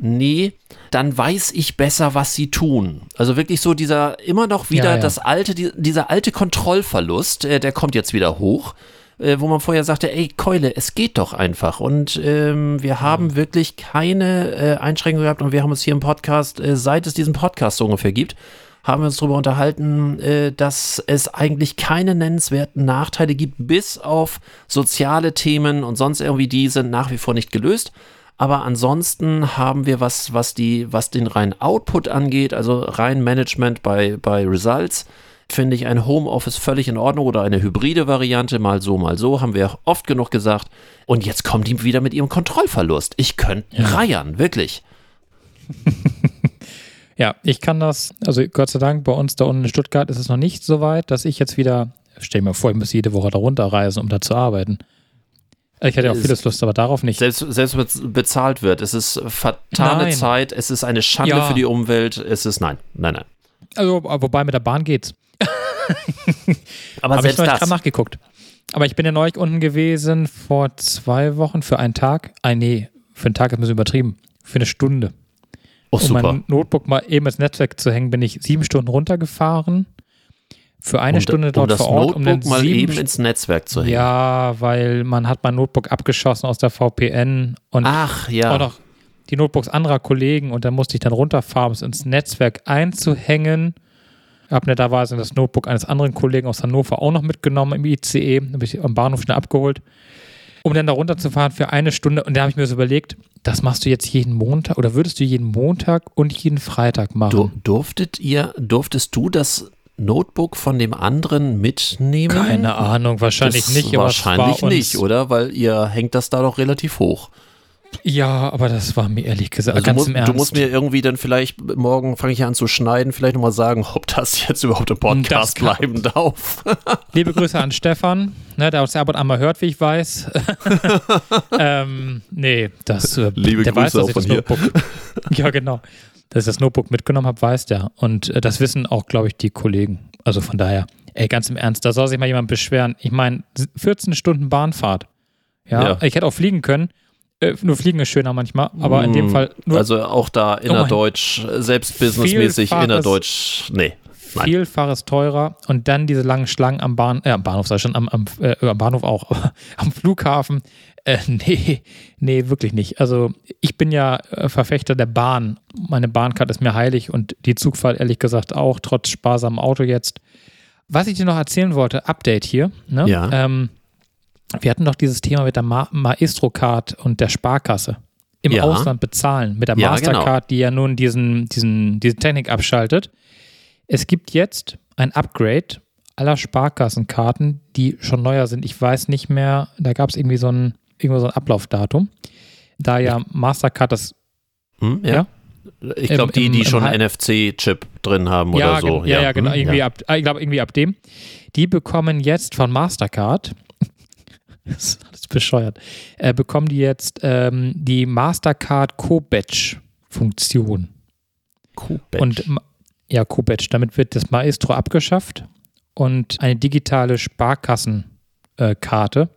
Nee, dann weiß ich besser, was sie tun. Also wirklich so dieser, immer noch wieder ja, ja. das alte, die, dieser alte Kontrollverlust, äh, der kommt jetzt wieder hoch äh, wo man vorher sagte, ey Keule, es geht doch einfach. Und ähm, wir haben wirklich keine äh, Einschränkungen gehabt und wir haben uns hier im Podcast, äh, seit es diesen Podcast so ungefähr gibt, haben wir uns darüber unterhalten, äh, dass es eigentlich keine nennenswerten Nachteile gibt, bis auf soziale Themen und sonst irgendwie, die sind nach wie vor nicht gelöst. Aber ansonsten haben wir was, was die, was den reinen Output angeht, also rein Management bei, bei Results, finde ich ein Homeoffice völlig in Ordnung oder eine hybride Variante, mal so, mal so, haben wir oft genug gesagt. Und jetzt kommt die wieder mit ihrem Kontrollverlust. Ich könnte ja. reiern, wirklich. [laughs] ja, ich kann das, also Gott sei Dank, bei uns da unten in Stuttgart ist es noch nicht so weit, dass ich jetzt wieder, stell mir vor, ich muss jede Woche da runterreisen, um da zu arbeiten. Ich hätte auch vieles Lust, aber darauf nicht. Selbst, selbst bezahlt wird. Es ist fatale nein. Zeit, es ist eine Schande ja. für die Umwelt, es ist nein, nein, nein. Also, wobei mit der Bahn geht's. [laughs] aber Hab selbst ich das. nachgeguckt. Aber ich bin ja neulich unten gewesen vor zwei Wochen für einen Tag. Ah, nee, für einen Tag ist ein bisschen übertrieben. Für eine Stunde. Oh, um super. mein Notebook mal eben ins Netzwerk zu hängen, bin ich sieben Stunden runtergefahren. Für eine um, Stunde dort um vor Ort. Um das Notebook mal eben ins Netzwerk zu hängen. Ja, weil man hat mein Notebook abgeschossen aus der VPN und Ach, ja. auch noch die Notebooks anderer Kollegen und dann musste ich dann runterfahren, um es ins Netzwerk einzuhängen habe netterweise das Notebook eines anderen Kollegen aus Hannover auch noch mitgenommen im ICE, habe ich am Bahnhof schnell abgeholt, um dann da runterzufahren für eine Stunde. Und da habe ich mir so überlegt, das machst du jetzt jeden Montag oder würdest du jeden Montag und jeden Freitag machen? Du, durftet ihr, durftest du das Notebook von dem anderen mitnehmen? Keine Ahnung, wahrscheinlich das nicht. wahrscheinlich nicht, oder? Weil ihr hängt das da doch relativ hoch. Ja, aber das war mir ehrlich gesagt also ganz musst, im Ernst. Du musst mir irgendwie dann vielleicht, morgen fange ich an zu schneiden, vielleicht nochmal sagen, ob das jetzt überhaupt im Podcast bleiben darf. [laughs] Liebe Grüße an Stefan, ne, der uns ab und an mal hört, wie ich weiß. [laughs] ähm, nee, das, äh, Liebe der Grüße weiß, dass ich das hier. Notebook, ja genau, dass ich das Notebook mitgenommen habe, weiß der. Und äh, das wissen auch, glaube ich, die Kollegen. Also von daher, ey, ganz im Ernst, da soll sich mal jemand beschweren. Ich meine, 14 Stunden Bahnfahrt. Ja, ja, ich hätte auch fliegen können. Äh, nur Fliegen ist schöner manchmal, aber in dem mm, Fall nur. Also auch da innerdeutsch, oh selbst businessmäßig innerdeutsch, nee. Nein. Vielfaches teurer und dann diese langen Schlangen am, Bahn, äh, am Bahnhof, sag ich schon, am, am, äh, am Bahnhof auch, [laughs] am Flughafen. Äh, [laughs] nee, nee, wirklich nicht. Also ich bin ja äh, Verfechter der Bahn. Meine Bahnkarte ist mir heilig und die Zugfahrt ehrlich gesagt auch, trotz sparsamem Auto jetzt. Was ich dir noch erzählen wollte, Update hier. Ne? Ja. Ähm, wir hatten doch dieses Thema mit der Ma Maestro-Card und der Sparkasse. Im ja. Ausland bezahlen. Mit der ja, Mastercard, genau. die ja nun diesen, diesen, diese Technik abschaltet. Es gibt jetzt ein Upgrade aller Sparkassenkarten, die schon neuer sind. Ich weiß nicht mehr, da gab es irgendwie so ein, irgendwo so ein Ablaufdatum. Da ja Mastercard das. Hm, ja. ja. Ich glaube, die, die schon NFC-Chip drin haben ja, oder so. Ja, ja, genau. Irgendwie ab, ich glaube, irgendwie ab dem. Die bekommen jetzt von Mastercard [laughs] das ist alles bescheuert, äh, bekommen die jetzt ähm, die Mastercard Co-Batch-Funktion. Co-Batch? Und ja, Co-Batch. Damit wird das Maestro abgeschafft und eine digitale Sparkassenkarte äh,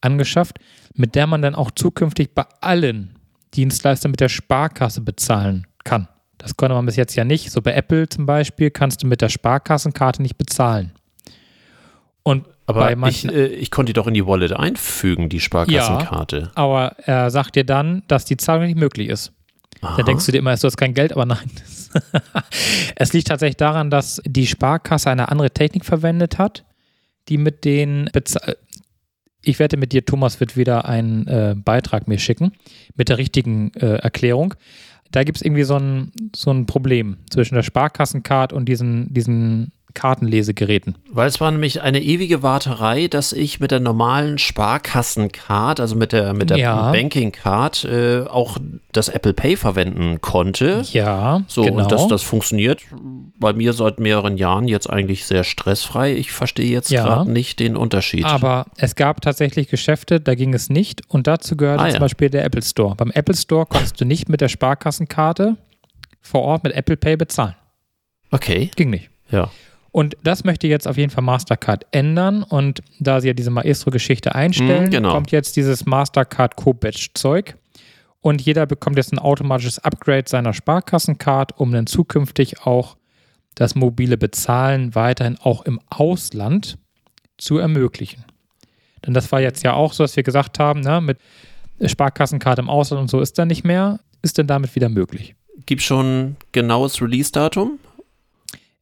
angeschafft, mit der man dann auch zukünftig bei allen Dienstleister mit der Sparkasse bezahlen kann. Das konnte man bis jetzt ja nicht. So bei Apple zum Beispiel kannst du mit der Sparkassenkarte nicht bezahlen. Und Aber bei ich, manchen, äh, ich konnte die doch in die Wallet einfügen, die Sparkassenkarte. aber er sagt dir dann, dass die Zahlung nicht möglich ist. Aha. Dann denkst du dir immer, du hast kein Geld, aber nein. [laughs] es liegt tatsächlich daran, dass die Sparkasse eine andere Technik verwendet hat, die mit den Beza ich wette mit dir, Thomas wird wieder einen äh, Beitrag mir schicken mit der richtigen äh, Erklärung. Da gibt es irgendwie so ein, so ein Problem zwischen der Sparkassencard und diesen, diesen Kartenlesegeräten. Weil es war nämlich eine ewige Warterei, dass ich mit der normalen Sparkassencard, also mit der, mit der Ja. Banking-Card, äh, auch das Apple Pay verwenden konnte. Ja, So, genau. und das, das funktioniert bei mir seit mehreren Jahren jetzt eigentlich sehr stressfrei. Ich verstehe jetzt Ja. gerade nicht den Unterschied. Aber es gab tatsächlich Geschäfte, da ging es nicht. Und dazu gehörte Ah, ja. zum Beispiel der Apple Store. Beim Apple Store konntest du nicht mit der Sparkassenkarte vor Ort mit Apple Pay bezahlen. okay, Ging nicht. ja. Und das möchte jetzt auf jeden Fall Mastercard ändern. Und da sie ja diese Maestro-Geschichte einstellen, Mhm, genau. kommt jetzt dieses Mastercard Co-Badge-Zeug. Und jeder bekommt jetzt ein automatisches Upgrade seiner Sparkassencard, um dann zukünftig auch das mobile Bezahlen weiterhin auch im Ausland zu ermöglichen. Denn das war jetzt ja auch so, dass wir gesagt haben, ne, mit Sparkassenkarte im Ausland und so ist dann nicht mehr. Ist denn damit wieder möglich? Gibt schon genaues Release-Datum?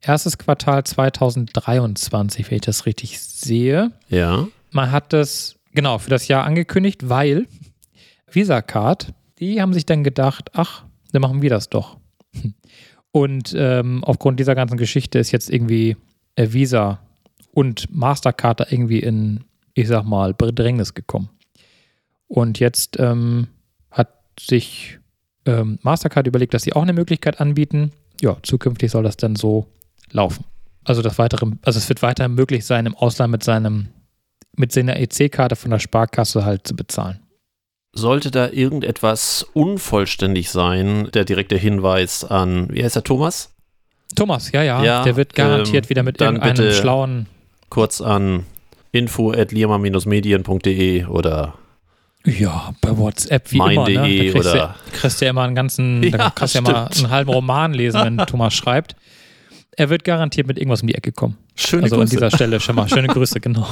Erstes Quartal 2023, wenn ich das richtig sehe. Ja. Man hat das genau für das Jahr angekündigt, weil Visa Card, die haben sich dann gedacht, ach, dann machen wir das doch. Und ähm, aufgrund dieser ganzen Geschichte ist jetzt irgendwie äh, Visa und Mastercard da irgendwie in, ich sag mal, Bedrängnis gekommen. Und jetzt ähm, hat sich ähm, Mastercard überlegt, dass sie auch eine Möglichkeit anbieten. Ja, zukünftig soll das dann so laufen. Also das weitere, also es wird weiterhin möglich sein, im Ausland mit seinem mit seiner EC-Karte von der Sparkasse halt zu bezahlen. Sollte da irgendetwas unvollständig sein, der direkte Hinweis an, wie heißt der Thomas? Thomas, ja, ja, Ja, der wird garantiert ähm, wieder mit dann irgendeinem bitte- schlauen, Kurz an info at medieende oder ja, bei WhatsApp wie mein.de immer, ne? Da kriegst, oder du, kriegst du ja immer einen ganzen, [laughs] Ja, da kannst du ja mal einen halben Roman lesen, wenn Thomas schreibt. Er wird garantiert mit irgendwas um die Ecke kommen. schöne also an Grüße. dieser Stelle schon mal schöne Grüße, [laughs] genau.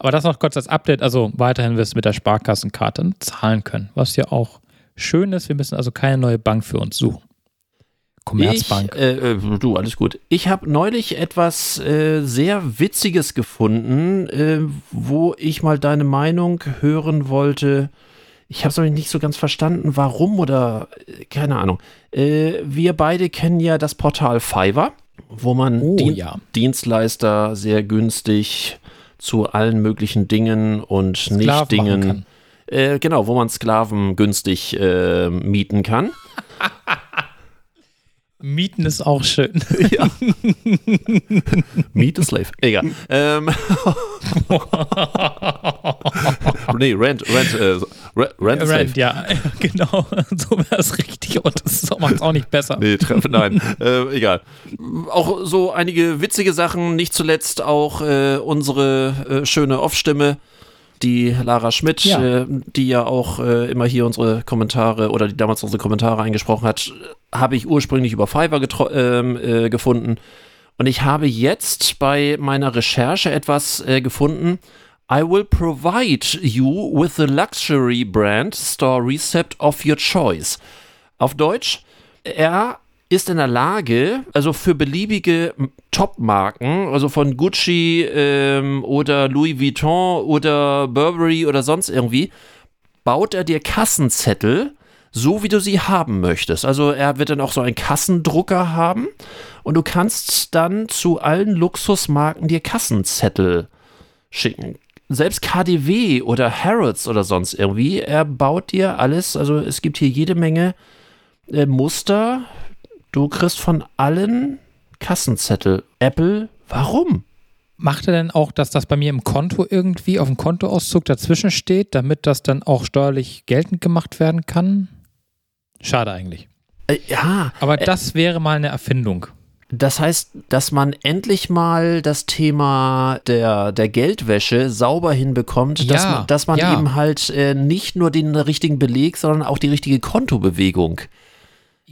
Aber das noch kurz als Update. Also weiterhin wirst du mit der Sparkassenkarte zahlen können, was ja auch schön ist. Wir müssen also keine neue Bank für uns suchen. Commerzbank. Ich, äh, äh, du, alles gut. Ich habe neulich etwas äh, sehr Witziges gefunden, äh, wo ich mal deine Meinung hören wollte. Ich habe es noch nicht so ganz verstanden, warum oder äh, keine Ahnung. Äh, wir beide kennen ja das Portal Fiverr, wo man Oh, Dien- ja. Dienstleister sehr günstig zu allen möglichen Dingen und Sklaven nicht machen Dingen. kann. Äh, genau, wo man Sklaven günstig äh, mieten kann. [laughs] Mieten ist auch schön. [laughs] Ja. Meet a Slave. Egal. Ähm. [laughs] nee, Rent, Rent, äh, Re- Rent Slave. Rent, ja, [laughs] genau. So wäre es richtig und das macht es auch nicht besser. Nee, treff, nein, äh, egal. Auch so einige witzige Sachen, nicht zuletzt auch äh, unsere äh, schöne Off-Stimme, die Lara Schmidt, Ja. Äh, die ja auch äh, immer hier unsere Kommentare oder die damals unsere Kommentare eingesprochen hat, habe ich ursprünglich über Fiverr ähm, äh, gefunden. Und ich habe jetzt bei meiner Recherche etwas äh, gefunden. I will provide you with the luxury brand store recept of your choice. Auf Deutsch, er ist in der Lage, also für beliebige Top-Marken, also von Gucci ähm, oder Louis Vuitton oder Burberry oder sonst irgendwie, baut er dir Kassenzettel, so wie du sie haben möchtest. Also er wird dann auch so einen Kassendrucker haben und du kannst dann zu allen Luxusmarken dir Kassenzettel schicken. Selbst KDW oder Harrods oder sonst irgendwie, er baut dir alles, also es gibt hier jede Menge äh, Muster. Du kriegst von allen Kassenzettel. Apple, warum? Macht er denn auch, dass das bei mir im Konto irgendwie auf dem Kontoauszug dazwischen steht, damit das dann auch steuerlich geltend gemacht werden kann? Schade eigentlich. Äh, ja, Aber das wäre mal eine Erfindung. Das heißt, dass man endlich mal das Thema der, der Geldwäsche sauber hinbekommt, dass Ja, man, dass man ja. eben halt äh, nicht nur den richtigen Beleg, sondern auch die richtige Kontobewegung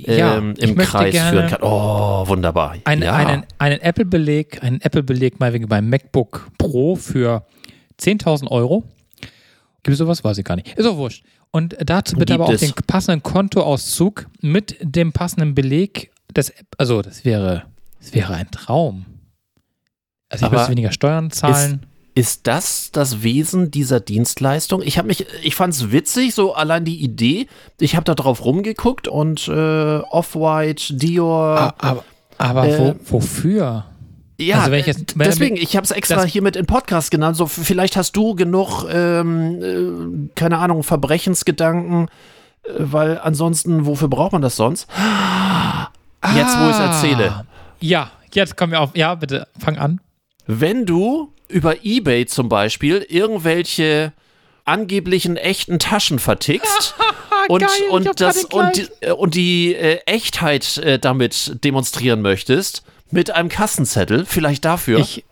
ähm, ich im Kreis führen kann. Oh, wunderbar. Ein, ja. einen, einen Apple-Beleg, einen Apple-Beleg mal wegen beim MacBook Pro für 10.000 Euro. Gibt es sowas? Weiß ich gar nicht. Ist auch wurscht. Und dazu bitte Gibt aber auch es. den passenden Kontoauszug mit dem passenden Beleg des. Also, das wäre, das wäre ein Traum. Also, ich Aber müsste weniger Steuern zahlen. Ist das das Wesen dieser Dienstleistung? Ich habe mich, ich fand es witzig, so allein die Idee. Ich habe da drauf rumgeguckt und äh, Off-White, Dior. Aber aber äh, wo, wofür? ja, also ich jetzt- wenn- deswegen, ich habe es extra hier mit in Podcast genannt. So, vielleicht hast du genug, ähm, äh, keine Ahnung, Verbrechensgedanken, äh, weil ansonsten, wofür braucht man das sonst? Jetzt, wo ich es erzähle. Ah, Ja, jetzt kommen wir auf. Ja, bitte, fang an. Wenn du über Ebay zum Beispiel irgendwelche angeblichen echten Taschen vertickst [laughs] und, Geil, und, das, und, die- und die äh, Echtheit äh, damit demonstrieren möchtest, mit einem Kassenzettel, vielleicht dafür. Ich,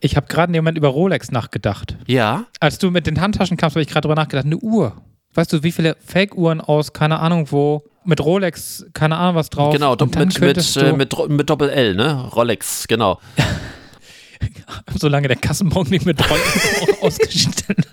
ich habe gerade in dem Moment über Rolex nachgedacht. ja, Als du mit den Handtaschen kamst, habe ich gerade drüber nachgedacht. Eine Uhr. Weißt du, wie viele Fake-Uhren aus, keine Ahnung wo, mit Rolex, keine Ahnung was drauf. genau, mit, mit, äh, du, mit, mit Doppel-L, ne? Rolex, genau. [laughs] [laughs] solange der Kassenbon nicht mit Rolex [laughs] ausgestellt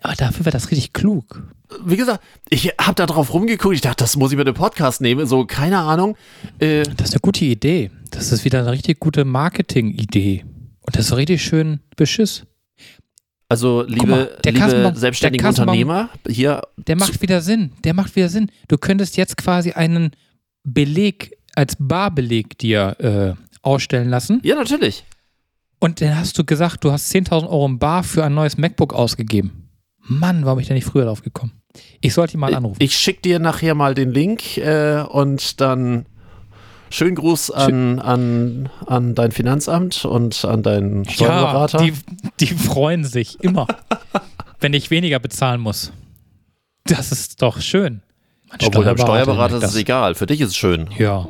Aber dafür wäre das richtig klug. Wie gesagt, ich habe da drauf rumgeguckt, ich dachte, das muss ich mit dem Podcast nehmen, so, keine Ahnung. Äh, Das ist eine gute Idee. Das ist wieder eine richtig gute Marketing-Idee. Und das ist richtig schön Beschiss. also, liebe, mal, der liebe selbstständigen der Unternehmer, hier Der macht wieder Sinn. Der macht wieder Sinn. Du könntest jetzt quasi einen Beleg als Barbeleg dir äh, ausstellen lassen. Ja, natürlich. Und dann hast du gesagt, du hast 10.000 Euro im Bar für ein neues MacBook ausgegeben. Mann, warum bin ich da nicht früher drauf gekommen? Ich sollte ihn mal anrufen. Ich schicke dir nachher mal den Link äh, und dann schönen Gruß an, an, an dein Finanzamt und an deinen Steuerberater. Ja, die, die freuen sich immer, [laughs] wenn ich weniger bezahlen muss. Das ist doch schön. Mein Obwohl beim Steuerberater ist es egal. Für dich ist es schön. Ja.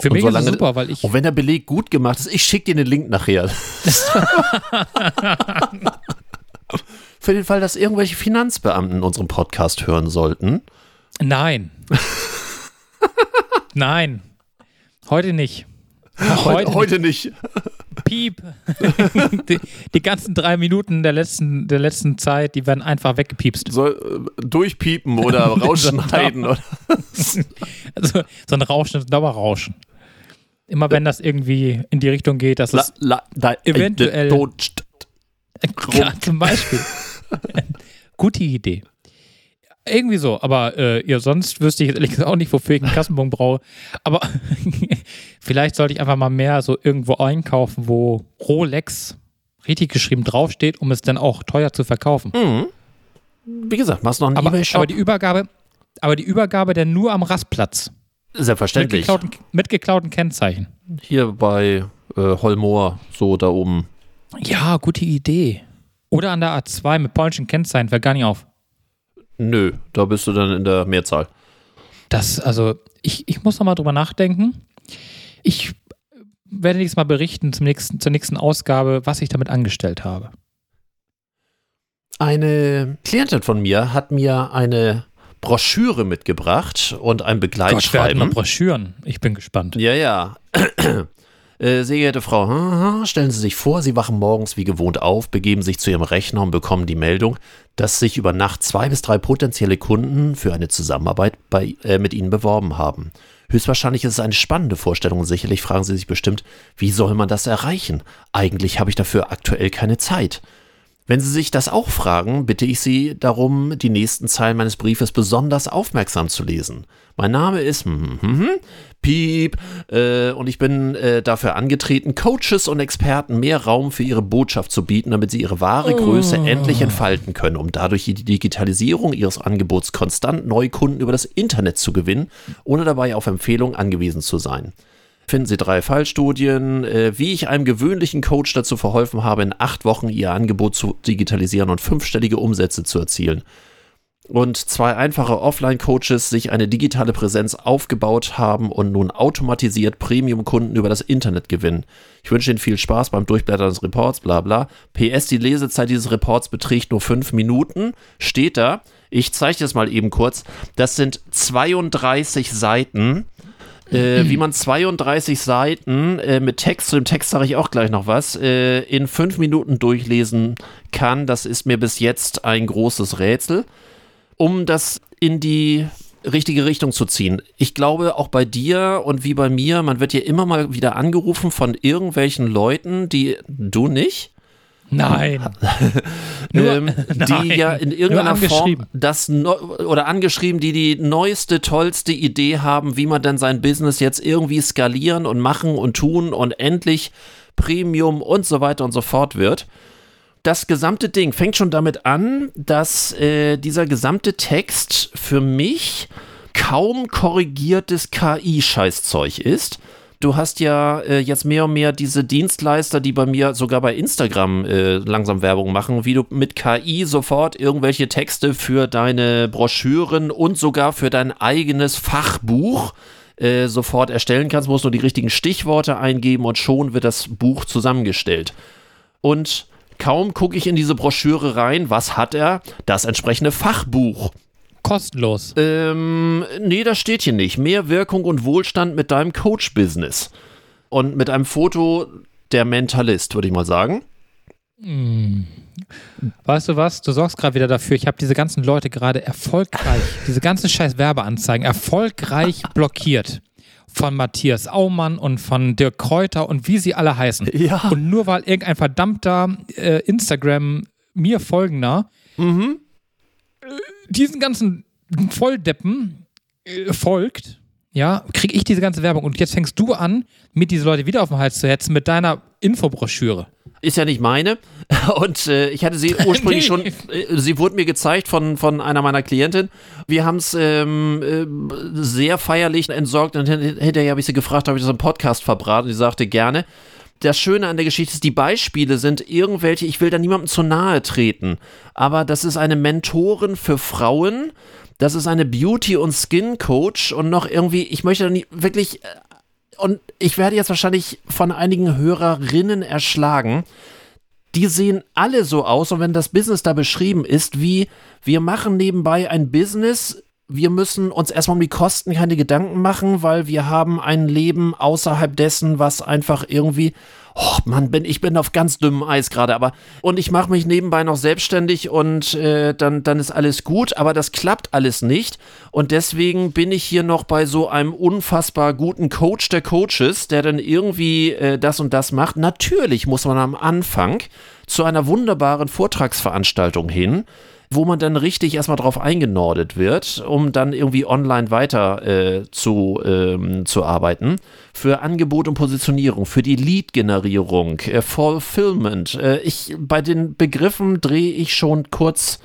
Für Und mich ist es solange- super, weil ich. Und wenn der Beleg gut gemacht ist, ich schicke dir den Link nachher. [laughs] [laughs] Für den Fall, dass irgendwelche Finanzbeamten unseren Podcast hören sollten. Nein. [laughs] Nein. Heute nicht. Heute, heute nicht. Piep. die, die ganzen drei Minuten der letzten, der letzten Zeit, die werden einfach weggepiepst. So, äh, durchpiepen oder rausschneiden. oder Also so ein Rauschen, ein Dauerrauschen. Immer wenn das irgendwie in die Richtung geht, dass la, es la, da, Eventuell. [laughs] Ja, zum Beispiel. [laughs] Gute Idee. Irgendwie so, aber äh, ja, sonst wüsste ich jetzt ehrlich gesagt auch nicht, wofür ich einen Kassenbon brauche. Aber [laughs] vielleicht sollte ich einfach mal mehr so irgendwo einkaufen, wo Rolex richtig geschrieben draufsteht, um es dann auch teuer zu verkaufen. Mhm. Wie gesagt, machst noch einen Aber, Ebay-Shop? aber die Übergabe, aber die Übergabe dann nur am Rastplatz. Mit Selbstverständlich. geklauten, mit geklauten Kennzeichen. Hier bei äh, Holmoor, so da oben. Ja, gute Idee. Oder an der A2 mit polnischen Kennzeichen, fällt gar nicht auf. Nö, da bist du dann in der Mehrzahl. Das, also, ich, ich muss nochmal drüber nachdenken. Ich werde nächstes Mal berichten zum nächsten, zur nächsten Ausgabe, was ich damit angestellt habe. Eine Klientin von mir hat mir eine Broschüre mitgebracht und ein Gott, Begleitschreiben. Broschüren. Ich bin gespannt. Ja, ja. [clears throat] Äh, Sehr geehrte Frau, stellen Sie sich vor, Sie wachen morgens wie gewohnt auf, begeben sich zu Ihrem Rechner und bekommen die Meldung, dass sich über Nacht zwei bis drei potenzielle Kunden für eine Zusammenarbeit bei, äh, mit Ihnen beworben haben. Höchstwahrscheinlich ist es eine spannende Vorstellung und sicherlich fragen Sie sich bestimmt, wie soll man das erreichen? Eigentlich habe ich dafür aktuell keine Zeit. Wenn Sie sich das auch fragen, bitte ich Sie darum, die nächsten Zeilen meines Briefes besonders aufmerksam zu lesen. Mein Name ist hm, hm, hm, Piep äh, und ich bin äh, dafür angetreten, Coaches und Experten mehr Raum für ihre Botschaft zu bieten, damit sie ihre wahre Größe endlich entfalten können, um dadurch die Digitalisierung ihres Angebots konstant neue Kunden über das Internet zu gewinnen, ohne dabei auf Empfehlungen angewiesen zu sein finden Sie drei Fallstudien, äh, wie ich einem gewöhnlichen Coach dazu verholfen habe, in acht Wochen Ihr Angebot zu digitalisieren und fünfstellige Umsätze zu erzielen. und zwei einfache Offline-Coaches sich eine digitale Präsenz aufgebaut haben und nun automatisiert Premium-Kunden über das Internet gewinnen. Ich wünsche Ihnen viel Spaß beim Durchblättern des Reports, bla bla. PS, die Lesezeit dieses Reports beträgt nur fünf Minuten, steht da. Ich zeige das mal eben kurz. Das sind 32 Seiten. Äh, wie [clears throat] man 32 Seiten äh, mit Text, zu dem Text sage ich auch gleich noch was, äh, in fünf Minuten durchlesen kann, das ist mir bis jetzt ein großes Rätsel um das in die richtige Richtung zu ziehen. Ich glaube, auch bei dir und wie bei mir, man wird ja immer mal wieder angerufen von irgendwelchen Leuten, die du nicht. Nein. [laughs] ähm, die [laughs] ja in irgendeiner Form das no oder angeschrieben, die die neueste, tollste Idee haben, wie man dann sein Business jetzt irgendwie skalieren und machen und tun und endlich Premium und so weiter und so fort wird das gesamte Ding fängt schon damit an, dass äh, dieser gesamte Text für mich kaum korrigiertes KI-Scheißzeug ist. Du hast ja äh, jetzt mehr und mehr diese Dienstleister, die bei mir sogar bei Instagram äh, langsam Werbung machen, wie du mit KI sofort irgendwelche Texte für deine Broschüren und sogar für dein eigenes Fachbuch äh, sofort erstellen kannst. Musst nur die richtigen Stichworte eingeben und schon wird das Buch zusammengestellt. Und Kaum gucke ich in diese Broschüre rein, was hat er? Das entsprechende Fachbuch. Kostenlos. Ähm, nee, das steht hier nicht. Mehr Wirkung und Wohlstand mit deinem Coach-Business. Und mit einem Foto der Mentalist, würde ich mal sagen. Hm. Weißt du was? Du sorgst gerade wieder dafür. Ich habe diese ganzen Leute gerade erfolgreich, [laughs] diese ganzen scheiß Werbeanzeigen erfolgreich blockiert von Matthias Aumann und von Dirk Kräuter und wie sie alle heißen. Ja. Und nur weil irgendein verdammter äh, Instagram mir folgender mhm. Diesen ganzen Volldeppen äh, folgt, ja, kriege ich diese ganze Werbung. Und jetzt fängst du an, mir diese Leute wieder auf den Hals zu hetzen mit deiner Infobroschüre. Ist ja nicht meine. [laughs] Und äh, ich hatte sie [laughs] ursprünglich nee. schon, äh, sie wurde mir gezeigt von, von einer meiner Klientinnen. Wir haben es ähm, äh, sehr feierlich entsorgt und hinterher habe ich sie gefragt, habe ich das im Podcast verbraten? Sie sagte gerne. Das Schöne an der Geschichte ist, die Beispiele sind irgendwelche, ich will da niemandem zu nahe treten, aber das ist eine Mentorin für Frauen, das ist eine Beauty- und Skin-Coach und noch irgendwie, ich möchte da nicht wirklich, äh, und ich werde jetzt wahrscheinlich von einigen Hörerinnen erschlagen. Die sehen alle so aus und wenn das Business da beschrieben ist, wie wir machen nebenbei ein Business, wir müssen uns erstmal um die Kosten keine Gedanken machen, weil wir haben ein Leben außerhalb dessen, was einfach irgendwie oh Mann, bin, ich bin auf ganz dünnem Eis gerade, aber und ich mache mich nebenbei noch selbstständig und äh, dann, dann ist alles gut, aber das klappt alles nicht und deswegen bin ich hier noch bei so einem unfassbar guten Coach der Coaches, der dann irgendwie äh, das und das macht. Natürlich muss man am Anfang zu einer wunderbaren Vortragsveranstaltung hin, wo man dann richtig erstmal drauf eingenordet wird, um dann irgendwie online weiter äh, zu, ähm, zu arbeiten. Für Angebot und Positionierung, für die Lead-Generierung, äh, Fulfillment. Äh, ich, bei den Begriffen drehe ich schon kurz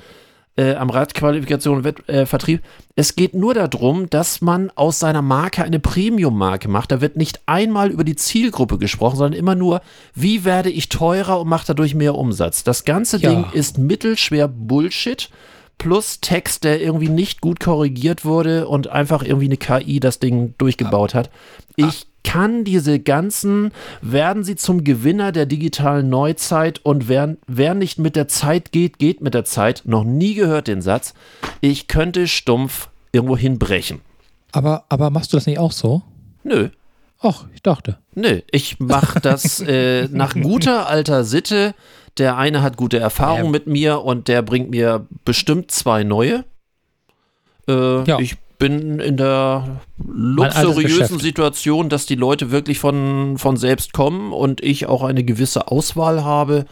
äh, am Radqualifikation und äh, Vertrieb. Es geht nur darum, dass man aus seiner Marke eine Premium-Marke macht. Da wird nicht einmal über die Zielgruppe gesprochen, sondern immer nur, wie werde ich teurer und mache dadurch mehr Umsatz. Das ganze ja. Ding ist mittelschwer Bullshit plus Text, der irgendwie nicht gut korrigiert wurde und einfach irgendwie eine KI das Ding durchgebaut hat. Ich kann diese ganzen, werden sie zum Gewinner der digitalen Neuzeit und wer, wer nicht mit der Zeit geht, geht mit der Zeit. Noch nie gehört den Satz. Ich könnte stumpf irgendwo hinbrechen. Aber, aber machst du das nicht auch so? Nö. Ach, ich dachte. Nö, ich mache das äh, [laughs] nach guter alter Sitte. Der eine hat gute Erfahrungen ja. mit mir und der bringt mir bestimmt zwei neue. Äh, ja. Ich bin in der luxuriösen Situation, dass die Leute wirklich von, von selbst kommen und ich auch eine gewisse Auswahl habe.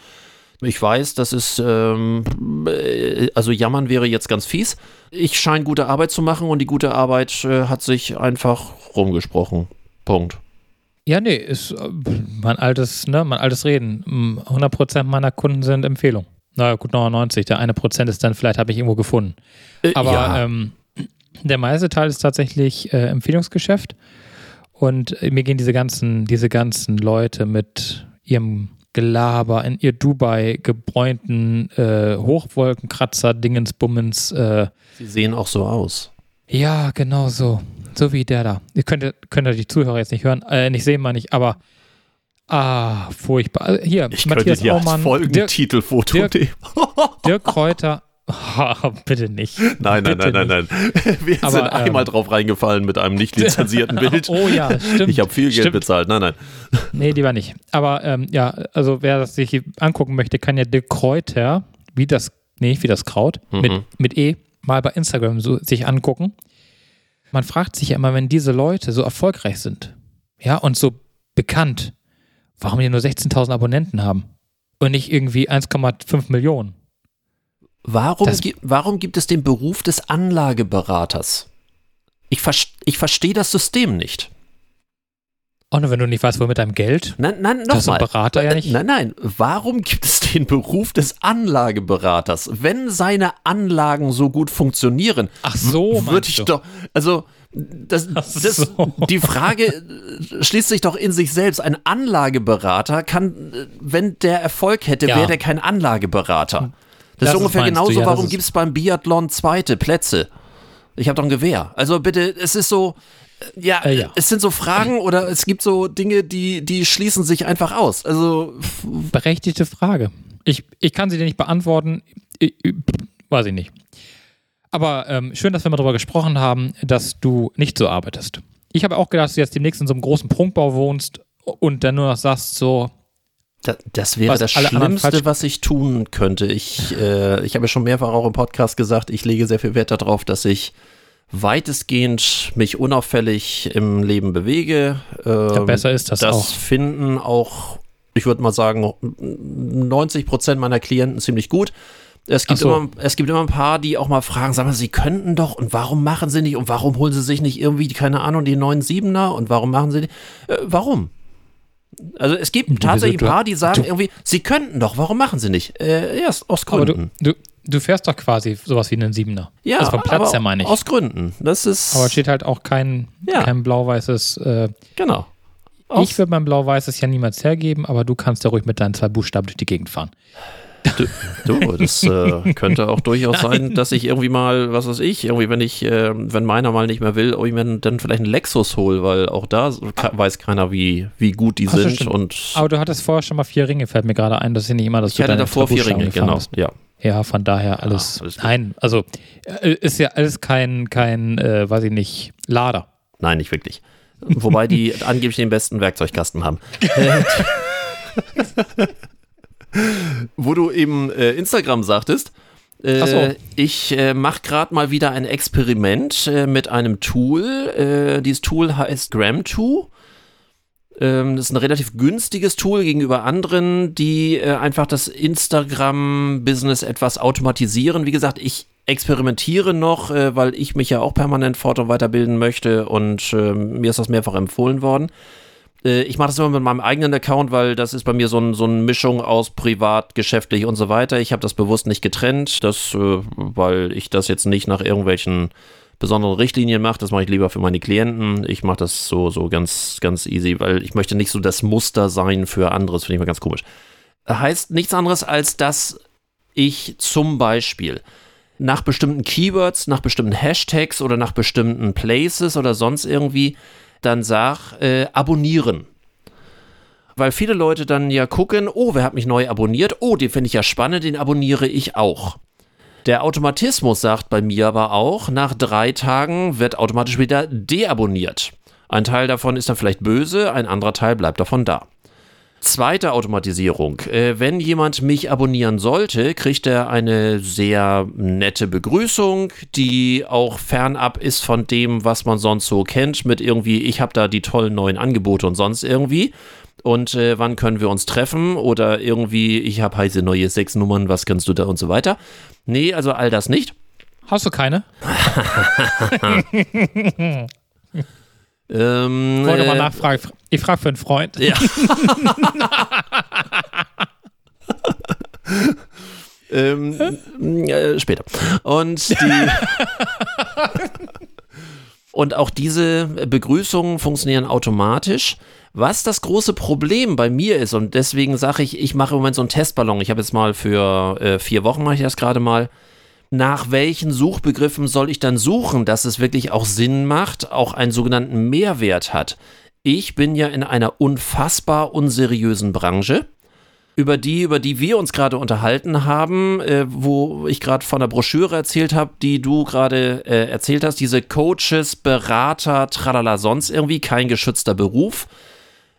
Ich weiß, das ist, ähm, äh, also jammern wäre jetzt ganz fies. Ich scheine gute Arbeit zu machen und die gute Arbeit äh, hat sich einfach rumgesprochen. Punkt. Ja, nee, ist äh, mein altes, ne, mein altes Reden. 100% meiner Kunden sind Empfehlung. Naja, gut, 99. Der eine Prozent ist dann, vielleicht habe ich irgendwo gefunden. Äh, Aber ja. ähm, der meiste Teil ist tatsächlich äh, Empfehlungsgeschäft. Und äh, mir gehen diese ganzen, diese ganzen Leute mit ihrem Gelaber in ihr Dubai gebräunten äh, Hochwolkenkratzer Dingensbummens. Äh, Sie sehen auch so aus. ja, genau so. So wie der da. Ihr könnt, könnt die Zuhörer jetzt nicht hören, äh, nicht sehen, meine ich, aber ah, furchtbar. Also hier, Ich Matthias könnte dir Aumann, Dirk, Folgentitelfoto Dirk- nehmen. [laughs] Dirk Kräuter. [laughs] Bitte nicht. Nein, nein, Bitte nein, nein, nein. Wir Aber, sind einmal ähm, drauf reingefallen mit einem nicht lizenzierten [laughs] Bild. Oh ja, stimmt. Ich habe viel Geld stimmt. bezahlt. Nein, nein. [laughs] Nee, lieber nicht. Aber ähm, ja, also wer das sich angucken möchte, kann ja Dirk Kräuter, wie das, nee, wie das Kraut, Mhm. mit, mit E, mal bei Instagram so, sich angucken. Man fragt sich ja immer, wenn diese Leute so erfolgreich sind, ja, und so bekannt, warum die nur 16.000 Abonnenten haben und nicht irgendwie 1,5 Millionen. Warum, gi warum gibt es den Beruf des Anlageberaters? Ich, vers ich verstehe das System nicht. Und wenn du nicht weißt, wo mit deinem Geld, Nein, nein, nochmal. Berater ja nicht. Nein, nein. Warum gibt es den Beruf des Anlageberaters? Wenn seine Anlagen so gut funktionieren, ach so, würde ich du? doch, also das, das, so. die Frage äh, schließt sich doch in sich selbst. Ein Anlageberater kann, äh, wenn der Erfolg hätte, Ja. wäre der kein Anlageberater. Das, Das ist ungefähr du, genauso, ja, warum gibt es beim Biathlon zweite Plätze? Ich habe doch ein Gewehr. Also bitte, es ist so, äh, ja, Äh, ja. es sind so Fragen oder es gibt so Dinge, die, die schließen sich einfach aus. Also, Berechtigte Frage. Ich, ich kann sie dir nicht beantworten. Ich, ich, weiß ich nicht. Aber ähm, schön, dass wir mal darüber gesprochen haben, dass du nicht so arbeitest. Ich habe auch gedacht, dass du jetzt demnächst in so einem großen Prunkbau wohnst und dann nur noch sagst, so, Da, das wäre Was das Schlimmste, was ich tun könnte. Ich, äh, ich habe ja schon mehrfach auch im Podcast gesagt, ich lege sehr viel Wert darauf, dass ich weitestgehend mich unauffällig im Leben bewege. ja, Ähm, besser ist das, das auch. finden auch, ich würde mal sagen, 90 Prozent meiner Klienten ziemlich gut. Es gibt, so. immer, es gibt immer ein paar, die auch mal fragen, sag mal, sie könnten doch und warum machen sie nicht und warum holen sie sich nicht irgendwie, keine Ahnung, die neuen Siebener und warum machen sie nicht? Äh, warum? Also es gibt tatsächlich ein paar, die sagen du- irgendwie, sie könnten doch, warum machen sie nicht? Äh, ja, aus Gründen. du, du, du fährst doch quasi sowas wie einen Siebener. ja, also vom Platz her meine ich. Aus Gründen. Das ist, Aber steht halt auch kein, Ja. kein blau-weißes. Äh, genau. ich würde mein blau-weißes ja niemals hergeben, aber du kannst ja ruhig mit deinen zwei Buchstaben durch die Gegend fahren. Du, das äh, könnte auch durchaus sein, [laughs] dass ich irgendwie mal, was weiß ich, irgendwie, wenn ich, äh, wenn meiner mal nicht mehr will, ob ich mir dann vielleicht einen Lexus hole, weil auch da so weiß keiner, wie, wie gut die Ach so, sind. stimmt. Und Aber du hattest vorher schon mal vier Ringe, fällt mir gerade ein. Das ist ja nicht immer, dass ich du hatte deine davor vier Ringe, genau. Ja. Ja, von daher alles. alles gut. nein, also äh, ist ja alles kein, kein äh, weiß ich nicht, Lader. Nein, nicht wirklich. Wobei die [laughs] angeblich den besten Werkzeugkasten haben. [laughs] Wo du eben äh, Instagram sagtest, äh, so. ich äh, mache gerade mal wieder ein Experiment äh, mit einem Tool. Äh, dieses Tool heißt Gram2. Ähm, das ist ein relativ günstiges Tool gegenüber anderen, die äh, einfach das Instagram-Business etwas automatisieren. Wie gesagt, ich experimentiere noch, weil ich mich ja auch permanent fort- und weiterbilden möchte und äh, mir ist das mehrfach empfohlen worden. Äh, ich mache das immer mit meinem eigenen Account, weil das ist bei mir so, ein, so eine Mischung aus privat, geschäftlich und so weiter. Ich habe das bewusst nicht getrennt, das, äh, weil ich das jetzt nicht nach irgendwelchen besonderen Richtlinien mache. Das mache ich lieber für meine Klienten. Ich mache das so, so ganz, ganz easy, weil ich möchte nicht so das Muster sein für anderes. Finde ich mal ganz komisch. Heißt nichts anderes, als dass ich zum Beispiel nach bestimmten Keywords, nach bestimmten Hashtags oder nach bestimmten Places oder sonst irgendwie dann sag, äh, abonnieren. Weil viele Leute dann ja gucken, oh, wer hat mich neu abonniert? Oh, den finde ich ja spannend, den abonniere ich auch. Der Automatismus sagt bei mir aber auch, nach drei Tagen wird automatisch wieder deabonniert. Ein Teil davon ist dann vielleicht böse, ein anderer Teil bleibt davon da. Zweite Automatisierung. Äh, wenn jemand mich abonnieren sollte, kriegt er eine sehr nette Begrüßung, die auch fernab ist von dem, was man sonst so kennt, mit irgendwie, ich habe da die tollen neuen Angebote und sonst irgendwie. Und äh, wann können wir uns treffen? Oder irgendwie, ich habe heiße neue sechs Nummern, was kannst du da und so weiter. Nee, also all das nicht. Hast du keine? [laughs] Ähm, Wollte mal äh, nachfragen. Ich frage für einen Freund. Ja. [laughs] ähm, äh, später. Und die. [laughs] Und auch diese Begrüßungen funktionieren automatisch. Was das große Problem bei mir ist, und deswegen sage ich, ich mache im Moment so einen Testballon. Ich habe jetzt mal für äh, vier Wochen, mache ich das gerade mal. Nach welchen Suchbegriffen soll ich dann suchen, dass es wirklich auch Sinn macht, auch einen sogenannten Mehrwert hat? Ich bin ja in einer unfassbar unseriösen Branche über die, über die wir uns gerade unterhalten haben, äh, wo ich gerade von der Broschüre erzählt habe, die du gerade äh, erzählt hast, diese Coaches, Berater, tralala, sonst irgendwie kein geschützter Beruf.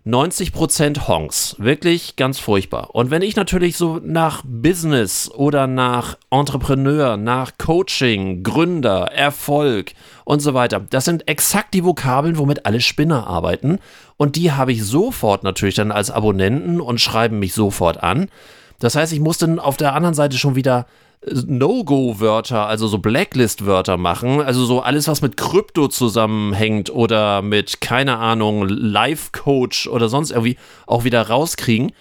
90% Honks. Wirklich ganz furchtbar. Und wenn ich natürlich so nach Business oder nach Entrepreneur, nach Coaching, Gründer, Erfolg und so weiter, das sind exakt die Vokabeln, womit alle Spinner arbeiten. Und die habe ich sofort natürlich dann als Abonnenten und schreiben mich sofort an. Das heißt, ich muss dann auf der anderen Seite schon wieder No-Go-Wörter, also so Blacklist-Wörter machen, also so alles, was mit Krypto zusammenhängt oder mit, keine Ahnung, Life-Coach oder sonst irgendwie auch wieder rauskriegen.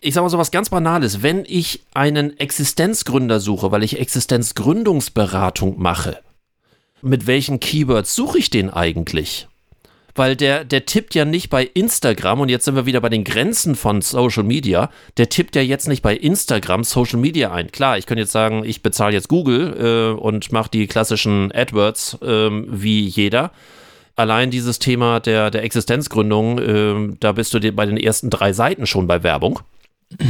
Ich sage mal so was ganz Banales, wenn ich einen Existenzgründer suche, weil ich Existenzgründungsberatung mache, mit welchen Keywords suche ich den eigentlich? Weil der, der tippt ja nicht bei Instagram, und jetzt sind wir wieder bei den Grenzen von Social Media, der tippt ja jetzt nicht bei Instagram Social Media ein. Klar, ich könnte jetzt sagen, ich bezahle jetzt Google äh, und mache die klassischen AdWords äh, wie jeder. Allein dieses Thema der, der Existenzgründung, äh, da bist du bei den ersten drei Seiten schon bei Werbung. [clears throat]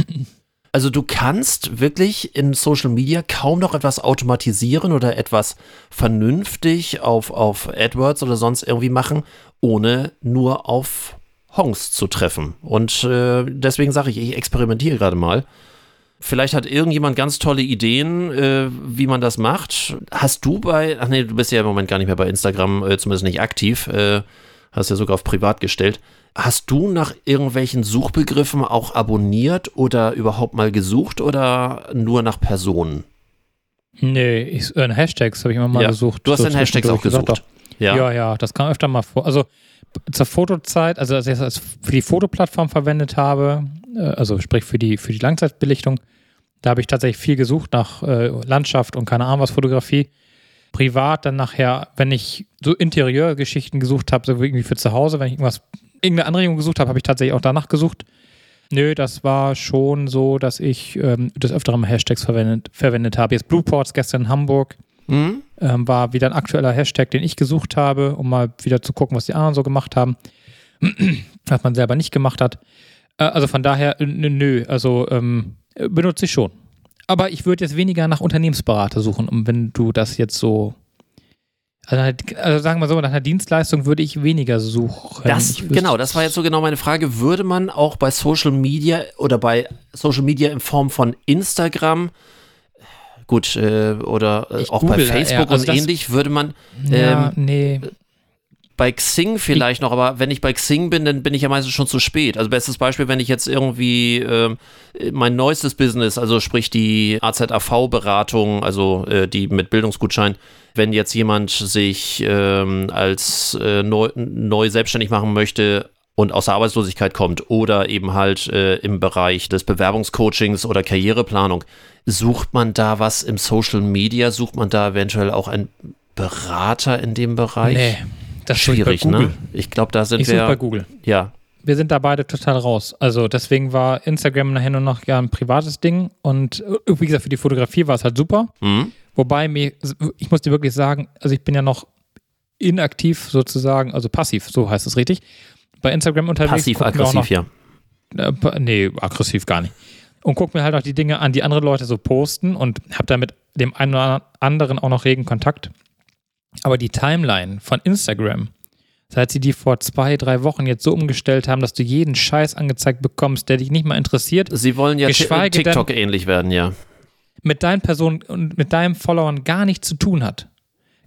Also du kannst wirklich in Social Media kaum noch etwas automatisieren oder etwas vernünftig auf, auf AdWords oder sonst irgendwie machen, ohne nur auf Hongs zu treffen. Und äh, deswegen sage ich, ich experimentiere gerade mal. Vielleicht hat irgendjemand ganz tolle Ideen, äh, wie man das macht. Hast du bei, ach nee, du bist ja im Moment gar nicht mehr bei Instagram, äh, zumindest nicht aktiv, äh, hast ja sogar auf privat gestellt. Hast du nach irgendwelchen Suchbegriffen auch abonniert oder überhaupt mal gesucht oder nur nach Personen? Nee, ich, äh, Hashtags habe ich immer mal ja. gesucht. Du hast so den Hashtags auch gesucht. Ja. ja, ja, das kam öfter mal vor. Also zur Fotozeit, also als ich das für die Fotoplattform verwendet habe, äh, also sprich für die, für die Langzeitbelichtung, da habe ich tatsächlich viel gesucht nach äh, Landschaft und keine Ahnung was Fotografie. Privat dann nachher, wenn ich so Interieurgeschichten gesucht habe, so irgendwie für zu Hause, wenn ich irgendwas, irgendeine Anregung gesucht habe, habe ich tatsächlich auch danach gesucht. Nö, das war schon so, dass ich ähm, des Öfteren Hashtags verwendet, verwendet habe. Jetzt Blueports gestern in Hamburg Mhm. Ähm, war wieder ein aktueller Hashtag, den ich gesucht habe, um mal wieder zu gucken, was die anderen so gemacht haben, [clears throat] was man selber nicht gemacht hat. Äh, also von daher, nö, also ähm, benutze ich schon. Aber ich würde jetzt weniger nach Unternehmensberater suchen, um wenn du das jetzt so also, also, sagen wir so, nach einer Dienstleistung würde ich weniger suchen. Das, genau, das war jetzt so genau meine Frage. Würde man auch bei Social Media oder bei Social Media in Form von Instagram gut, äh, oder äh, auch bei Facebook also und ähnlich würde man. Ähm, ja, nee. Bei Xing vielleicht noch, aber wenn ich bei Xing bin, dann bin ich ja meistens schon zu spät. Also bestes Beispiel, wenn ich jetzt irgendwie äh, mein neuestes Business, also sprich die AZAV-Beratung, also äh, die mit Bildungsgutschein, wenn jetzt jemand sich ähm, als äh, neu, neu selbstständig machen möchte, und aus der Arbeitslosigkeit kommt oder eben halt äh, im Bereich des Bewerbungscoachings oder Karriereplanung, sucht man da was im Social Media? Sucht man da eventuell auch einen Berater in dem Bereich? Nee, das ist schwierig, ne? Ich glaube, da sind ich wir. bei Google. Ja. Wir sind da beide total raus. Also deswegen war Instagram nachher nur noch ja ein privates Ding und äh, wie gesagt, für die Fotografie war es halt super. Mhm. Wobei mir, ich muss dir wirklich sagen, also ich bin ja noch inaktiv sozusagen, also passiv, so heißt es richtig bei Instagram unterwegs. Passiv-aggressiv, ja. Äh, nee, aggressiv gar nicht. Und guck mir halt auch die Dinge an, die andere Leute so posten und habe da mit dem einen oder anderen auch noch regen Kontakt. Aber die Timeline von Instagram, seit sie die vor zwei, drei Wochen jetzt so umgestellt haben, dass du jeden Scheiß angezeigt bekommst, der dich nicht mal interessiert. Sie wollen ja TikTok ähnlich werden, ja. Mit deinen Personen und mit deinen Followern gar nichts zu tun hat.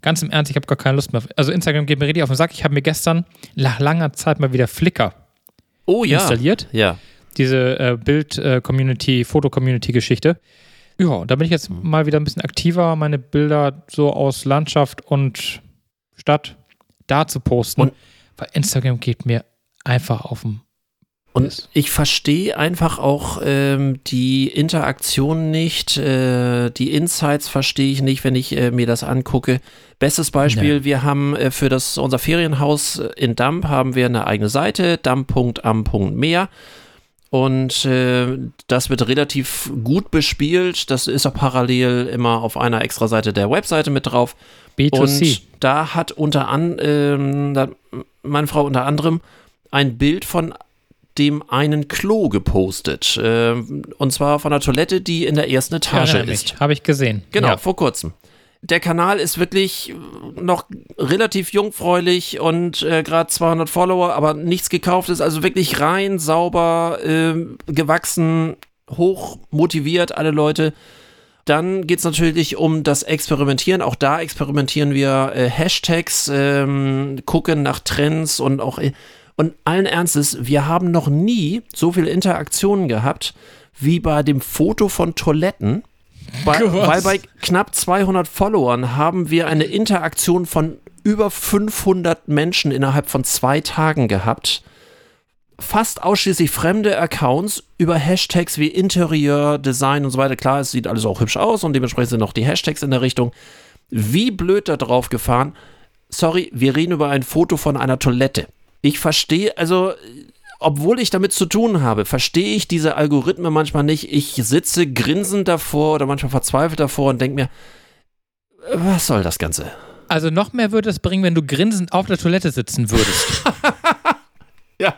Ganz im Ernst, ich habe gar keine Lust mehr. Also Instagram geht mir richtig auf den Sack. Ich habe mir gestern nach langer Zeit mal wieder Flickr oh, ja. installiert. Ja. Diese äh, Bild-Community, Foto-Community-Geschichte. Ja, da bin ich jetzt mhm. mal wieder ein bisschen aktiver, meine Bilder so aus Landschaft und Stadt da zu posten. Und weil Instagram geht mir einfach auf den Und ich verstehe einfach auch ähm, die Interaktion nicht, äh, die Insights verstehe ich nicht, wenn ich äh, mir das angucke. Bestes Beispiel, Nee. wir haben äh, für das, unser Ferienhaus in Damp haben wir eine eigene Seite, damp.am.meer. Und äh, das wird relativ gut bespielt. Das ist auch parallel immer auf einer extra Seite der Webseite mit drauf. B2C. Und da hat unter an, ähm, da, meine Frau unter anderem ein Bild von dem einen Klo gepostet. Ähm, und zwar von einer Toilette, die in der ersten Etage Erinnere ist. Habe ich gesehen. Genau, Ja. vor kurzem. Der Kanal ist wirklich noch relativ jungfräulich und äh, gerade 200 Follower, aber nichts gekauft ist. Also wirklich rein, sauber, ähm, gewachsen, hoch motiviert, alle Leute. Dann geht es natürlich um das Experimentieren. Auch da experimentieren wir äh, Hashtags, ähm, gucken nach Trends und auch. äh, Und allen Ernstes, wir haben noch nie so viele Interaktionen gehabt wie bei dem Foto von Toiletten. Bei, [laughs] weil bei knapp 200 Followern haben wir eine Interaktion von über 500 Menschen innerhalb von zwei Tagen gehabt. Fast ausschließlich fremde Accounts über Hashtags wie Interieur, Design und so weiter. Klar, es sieht alles auch hübsch aus und dementsprechend sind auch die Hashtags in der Richtung. Wie blöd da drauf gefahren. Sorry, wir reden über ein Foto von einer Toilette. Ich verstehe, also obwohl ich damit zu tun habe, verstehe ich diese Algorithmen manchmal nicht. Ich sitze grinsend davor oder manchmal verzweifelt davor und denke mir, was soll das Ganze? Also noch mehr würde es bringen, wenn du grinsend auf der Toilette sitzen würdest. [laughs] [laughs] Ja.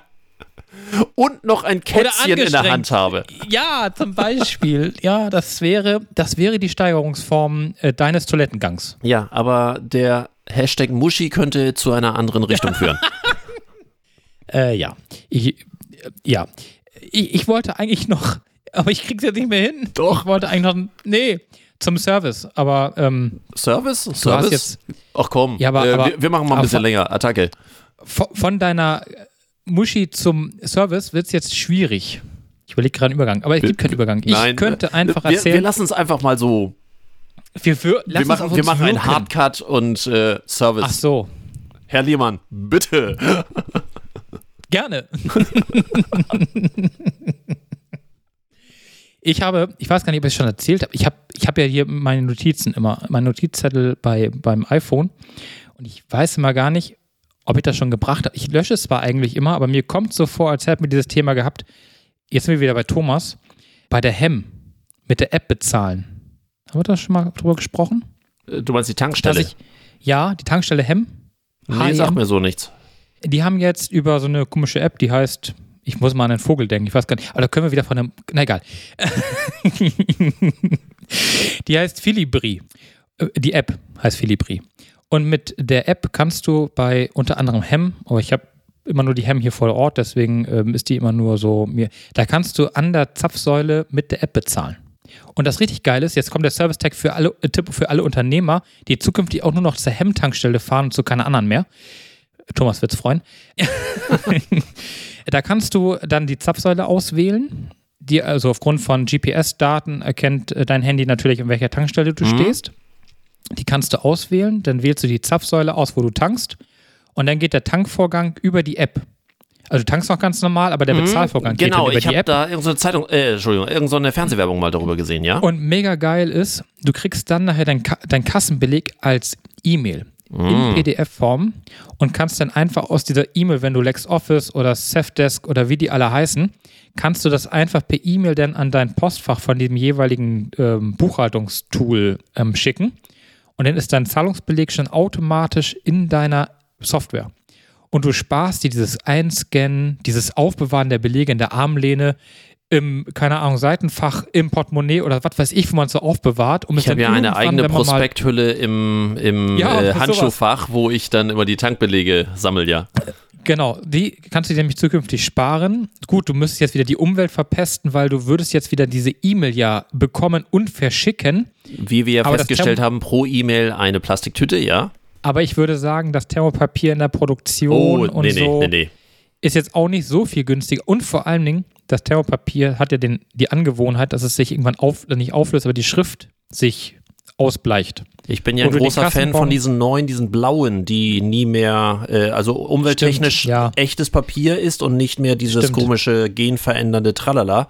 Und noch ein Kätzchen in der. Hand habe. ja, zum Beispiel. Ja, das wäre, das wäre die Steigerungsform äh, deines Toilettengangs. Ja, aber der Hashtag Muschi könnte zu einer anderen Richtung [laughs] führen. Äh, ja. Ich, äh, ja. Ich, ich wollte eigentlich noch, [laughs] aber ich krieg's jetzt nicht mehr hin. Doch. Ich wollte eigentlich noch, nee, zum Service. Aber ähm, Service? du hast Service? jetzt Ach komm, Ja, aber- äh, aber- wir, wir machen mal ein bisschen von- länger. Attacke. von, von deiner Muschi zum Service wird's jetzt schwierig. Ich überlege gerade einen Übergang, aber es gibt keinen Übergang. Ich Nein, könnte einfach wir, Wir erzählen. lassen es einfach mal so. Wir, wir, Wir machen, wir machen einen. Hardcut und äh, Service. Ach so, Herr Lehmann, bitte. [laughs] gerne. [laughs] ich habe, ich weiß gar nicht, ob ich es schon erzählt habe. Ich habe, ich habe ja hier meine Notizen immer, mein Notizzettel bei, beim iPhone und ich weiß immer gar nicht, ob ich das schon gebracht habe. Ich lösche es zwar eigentlich immer, aber mir kommt so vor, als hätten wir dieses Thema gehabt. Jetzt sind wir wieder bei Thomas. Bei der Hem mit der App bezahlen. Haben wir da schon mal drüber gesprochen? Äh, Du meinst die Tankstelle? ich, ja, die Tankstelle Hem. nee, sag mir so nichts. Die haben jetzt über so eine komische App, die heißt, ich muss mal an einen Vogel denken, ich weiß gar nicht, aber da können wir wieder von einem, na egal. [laughs] die heißt Philibri. Äh, Die App heißt Philibri. Und mit der App kannst du bei unter anderem Hem, aber ich habe immer nur die Hem hier vor Ort, deswegen ähm, ist die immer nur so mir. Da kannst du an der Zapfsäule mit der App bezahlen. Und das richtig geil ist, jetzt kommt der Service-Tag für alle, äh, Tipp für alle Unternehmer, die zukünftig auch nur noch zur Hem-Tankstelle fahren und zu keiner anderen mehr. Thomas wird's freuen. [laughs] da kannst du dann die Zapfsäule auswählen, die also aufgrund von GPS-Daten erkennt äh, dein Handy natürlich, an welcher Tankstelle du Mhm. stehst. Die kannst du auswählen, dann wählst du die Zapfsäule aus, wo du tankst und dann geht der Tankvorgang über die App. Also du tankst noch ganz normal, aber der Bezahlvorgang geht Genau, dann über ich die habe App. da irgendeine Zeitung, äh, Entschuldigung, irgendeine Fernsehwerbung mal darüber gesehen, ja? Und mega geil ist, du kriegst dann nachher dein, Ka dein Kassenbeleg als E-Mail in PDF-Form und kannst dann einfach aus dieser E-Mail, wenn du LexOffice oder Safdesk oder wie die alle heißen, kannst du das einfach per E-Mail dann an dein Postfach von dem jeweiligen ähm, Buchhaltungstool ähm, schicken. Und dann ist dein Zahlungsbeleg schon automatisch in deiner Software. Und du sparst dir dieses Einscannen, dieses Aufbewahren der Belege in der Armlehne, im, keine Ahnung, Seitenfach, im Portemonnaie oder was weiß ich, wo man es so aufbewahrt. Um Ich habe ja eine eigene Prospekthülle im, im Ja, äh. Handschuhfach, wo ich dann immer die Tankbelege sammel, ja. Genau, die kannst du dir nämlich zukünftig sparen. Gut, du müsstest jetzt wieder die Umwelt verpesten, weil du würdest jetzt wieder diese E-Mail ja bekommen und verschicken. Wie wir ja Aber festgestellt haben, pro E-Mail eine Plastiktüte, ja. Aber ich würde sagen, das Thermopapier in der Produktion Oh, und nee, so nee, nee. ist jetzt auch nicht so viel günstiger. Und vor allen Dingen, das Thermopapier hat ja den, die Angewohnheit, dass es sich irgendwann auf, nicht auflöst, aber die Schrift sich ausbleicht. Ich bin ja ein großer Fan von diesen neuen, diesen blauen, die nie mehr, äh, also umwelttechnisch Stimmt, ja. echtes Papier ist und nicht mehr dieses Stimmt. komische genverändernde Tralala.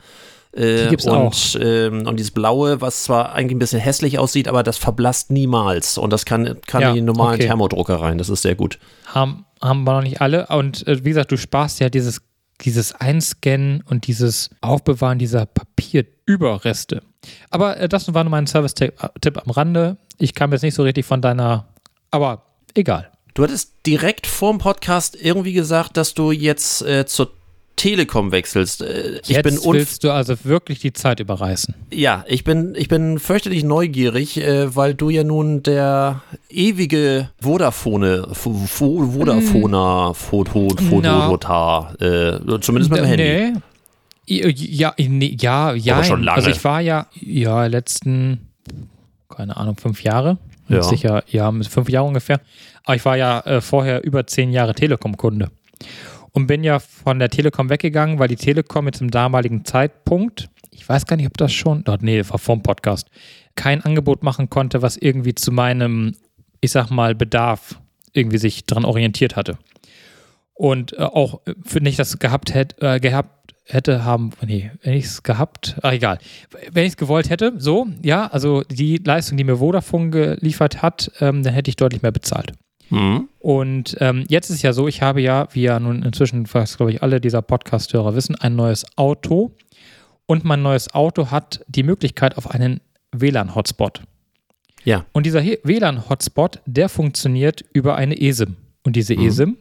Äh, Die gibt's und, auch. Ähm, und dieses blaue, was zwar eigentlich ein bisschen hässlich aussieht, aber das verblasst niemals. Und das kann, kann Ja, in die normalen okay. Thermodrucker rein. Das ist sehr gut. haben, haben wir noch nicht alle. Und äh, wie gesagt, du sparst ja dieses, dieses Einscannen und dieses Aufbewahren dieser Papierüberreste. Aber äh, das war nur mein Service-Tipp Tipp am Rande. Ich kam jetzt nicht so richtig von deiner, aber egal. Du hattest direkt vorm Podcast irgendwie gesagt, dass du jetzt äh, zur Telekom wechselst. Äh, ich Jetzt bin willst du also wirklich die Zeit überreißen. Ja, ich bin, ich bin fürchterlich neugierig, äh, weil du ja nun der ewige Vodafone, Vodafoner, Foto, Fototar, äh, zumindest mit dem Handy. Nee. Ja, nee, ja, ja. Aber schon lange. Also ich war ja, ja, letzten, keine Ahnung, fünf Jahre. Ja. Sicher, ja, fünf Jahre ungefähr. Aber ich war ja äh, vorher über zehn Jahre Telekom-Kunde. Und bin ja von der Telekom weggegangen, weil die Telekom mit zum damaligen Zeitpunkt, ich weiß gar nicht, ob das schon, dort, nee, war vom Podcast, kein Angebot machen konnte, was irgendwie zu meinem, ich sag mal, Bedarf irgendwie sich dran orientiert hatte. Und äh, auch, äh, wenn ich das gehabt hätte, äh, gehabt hätte haben, nee, wenn ich es gehabt, ach egal, wenn ich es gewollt hätte, so, ja, also die Leistung, die mir Vodafone geliefert hat, ähm, dann hätte ich deutlich mehr bezahlt. Mhm. Und ähm, jetzt ist ja so, ich habe ja, wie ja nun inzwischen, was glaube ich alle dieser Podcast-Hörer wissen, ein neues Auto. Und mein neues Auto hat die Möglichkeit auf einen WLAN-Hotspot. Ja. Und dieser WLAN-Hotspot, der funktioniert über eine eSIM. Und diese Mhm. eSIM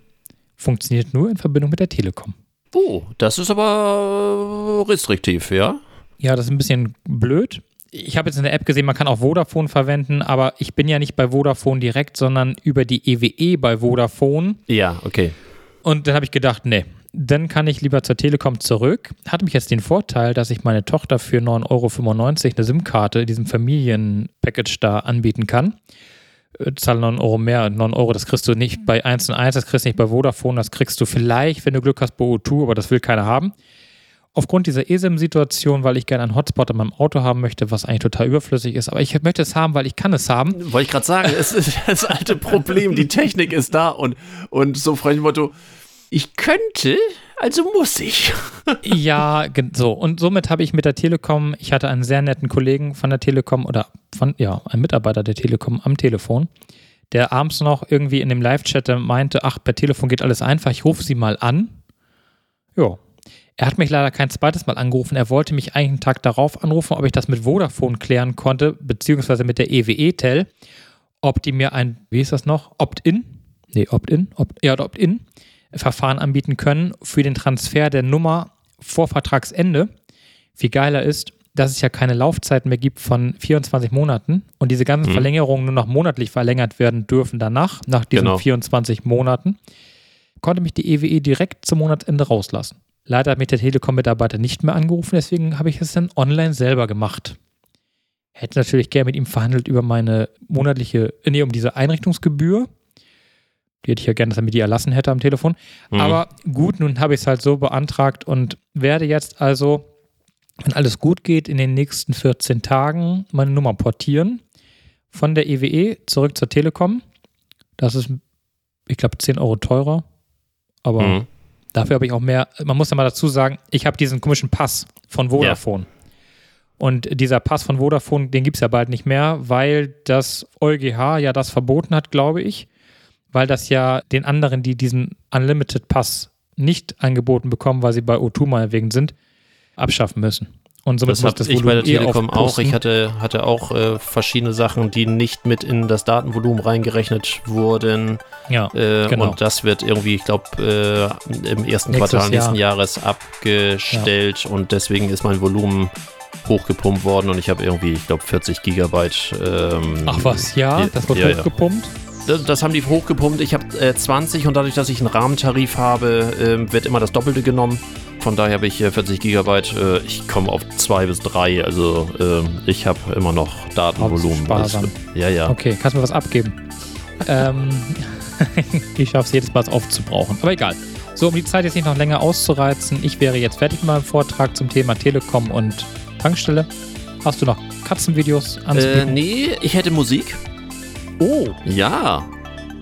funktioniert nur in Verbindung mit der Telekom. Oh, das ist aber restriktiv, ja? Ja, das ist ein bisschen blöd. Ich habe jetzt in der App gesehen, man kann auch Vodafone verwenden, aber ich bin ja nicht bei Vodafone direkt, sondern über die EWE bei Vodafone. Ja, okay. Und dann habe ich gedacht, nee, dann kann ich lieber zur Telekom zurück. Hat mich jetzt den Vorteil, dass ich meine Tochter für 9,95 Euro eine SIM-Karte in diesem Familienpackage da anbieten kann. Äh, Zahle 9 Euro mehr, 9 Euro, das kriegst du nicht bei 1 und 1, das kriegst du nicht bei Vodafone, das kriegst du vielleicht, wenn du Glück hast, bei O2, aber das will keiner haben. Aufgrund dieser eSIM-Situation, weil ich gerne einen Hotspot in meinem Auto haben möchte, was eigentlich total überflüssig ist, aber ich möchte es haben, weil ich kann es haben. Wollte ich gerade sagen, es ist [laughs] das alte Problem, die Technik ist da und, und so frei dem Motto, ich könnte, also muss ich. [laughs] Ja, so. Und somit habe ich mit der Telekom, ich hatte einen sehr netten Kollegen von der Telekom oder von, ja, einen Mitarbeiter der Telekom am Telefon, der abends noch irgendwie in dem Live-Chat meinte, ach, per Telefon geht alles einfach, ich rufe sie mal an. Ja. Er hat mich leider kein zweites Mal angerufen. Er wollte mich eigentlich einen Tag darauf anrufen, ob ich das mit Vodafone klären konnte, beziehungsweise mit der E EWE-Tel, ob die mir ein, wie ist das noch, Opt-in? Nee, Opt-in? Opt, ja, Opt-in. Verfahren anbieten können für den Transfer der Nummer vor Vertragsende. Viel geiler ist, dass es ja keine Laufzeiten mehr gibt von 24 Monaten und diese ganzen Mhm. Verlängerungen nur noch monatlich verlängert werden dürfen danach, nach diesen Genau. 24 Monaten, konnte mich die EWE direkt zum Monatsende rauslassen. Leider hat mich der Telekom-Mitarbeiter nicht mehr angerufen, deswegen habe ich es dann online selber gemacht. Hätte natürlich gerne mit ihm verhandelt über meine monatliche, äh, nee, um diese Einrichtungsgebühr. Die hätte ich ja gerne, dass er mir die erlassen hätte am Telefon. Mhm. Aber gut, nun habe ich es halt so beantragt und werde jetzt also, wenn alles gut geht, in den nächsten 14 Tagen meine Nummer portieren. Von der EWE zurück zur Telekom. Das ist, ich glaube, 10 Euro teurer. Aber Mhm. Dafür habe ich auch mehr. Man muss ja mal dazu sagen, ich habe diesen komischen Pass von Vodafone. Und dieser Pass von Vodafone, den gibt es ja bald nicht mehr, weil das EuGH ja das verboten hat, glaube ich. Weil das ja den anderen, die diesen Unlimited Pass nicht angeboten bekommen, weil sie bei O2 meinetwegen sind, abschaffen müssen. Und somit Das habe das ich bei der eh Telekom auch. aufpusten. Ich hatte, hatte auch äh, verschiedene Sachen, die nicht mit in das Datenvolumen reingerechnet wurden. ja, Äh, Genau. Und das wird irgendwie, ich glaube, äh, im ersten Nächstes Quartal nächsten Jahr. Jahres abgestellt und deswegen ist mein Volumen hochgepumpt worden und ich habe irgendwie, ich glaube, 40 Gigabyte. Ähm, Ach was, ja, das wird ja, ja. hochgepumpt. Das, das haben die hochgepumpt. Ich habe äh, 20 und dadurch, dass ich einen Rahmentarif habe, ähm, wird immer das Doppelte genommen. Von daher habe ich äh, 40 Gigabyte. Äh, ich komme auf 2 bis 3. Also ähm, ich habe immer noch Datenvolumen. Ja, ja. Okay, kannst du mir was abgeben? ähm, [laughs] ich schaffe es jedes Mal es aufzubrauchen. Aber egal. So, um die Zeit jetzt nicht noch länger auszureizen, ich wäre jetzt fertig mit meinem Vortrag zum Thema Telekom und Tankstelle. Hast du noch Katzenvideos Äh, anzubieten? nee, ich hätte Musik. oh, Ja.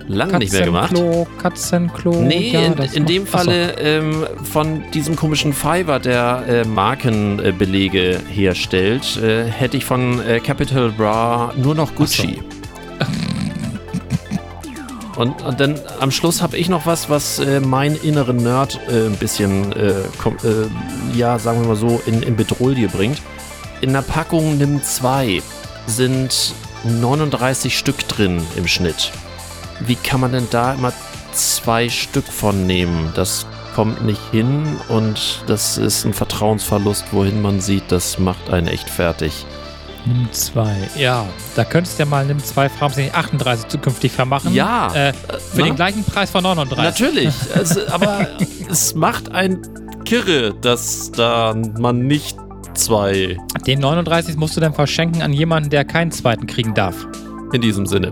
Lange nicht mehr gemacht. Katzenklo, Katzenklo. Nee, ja, in, in dem. Falle ähm, von diesem komischen Fiverr, der äh, Markenbelege herstellt, äh, hätte ich von äh, Capital Bra nur noch Gucci. Und, und dann am Schluss habe ich noch was, was äh, meinen inneren Nerd äh, ein bisschen, äh, äh, ja, sagen wir mal so, in, in Bedrohlie bringt. In der Packung Nimm 2 sind 39 Stück drin im Schnitt. Wie kann man denn da immer zwei Stück von nehmen? Das kommt nicht hin und das ist ein Vertrauensverlust, wohin man sieht, das macht einen echt fertig. Nimm zwei. Ja, da könntest du ja mal Nimm zwei nicht 38 zukünftig vermachen. Ja, Äh, für na? den gleichen Preis von 39. Natürlich, [laughs] also, aber es macht ein Kirre, dass da man nicht zwei Den 39 musst du dann verschenken an jemanden, der keinen zweiten kriegen darf. in diesem Sinne.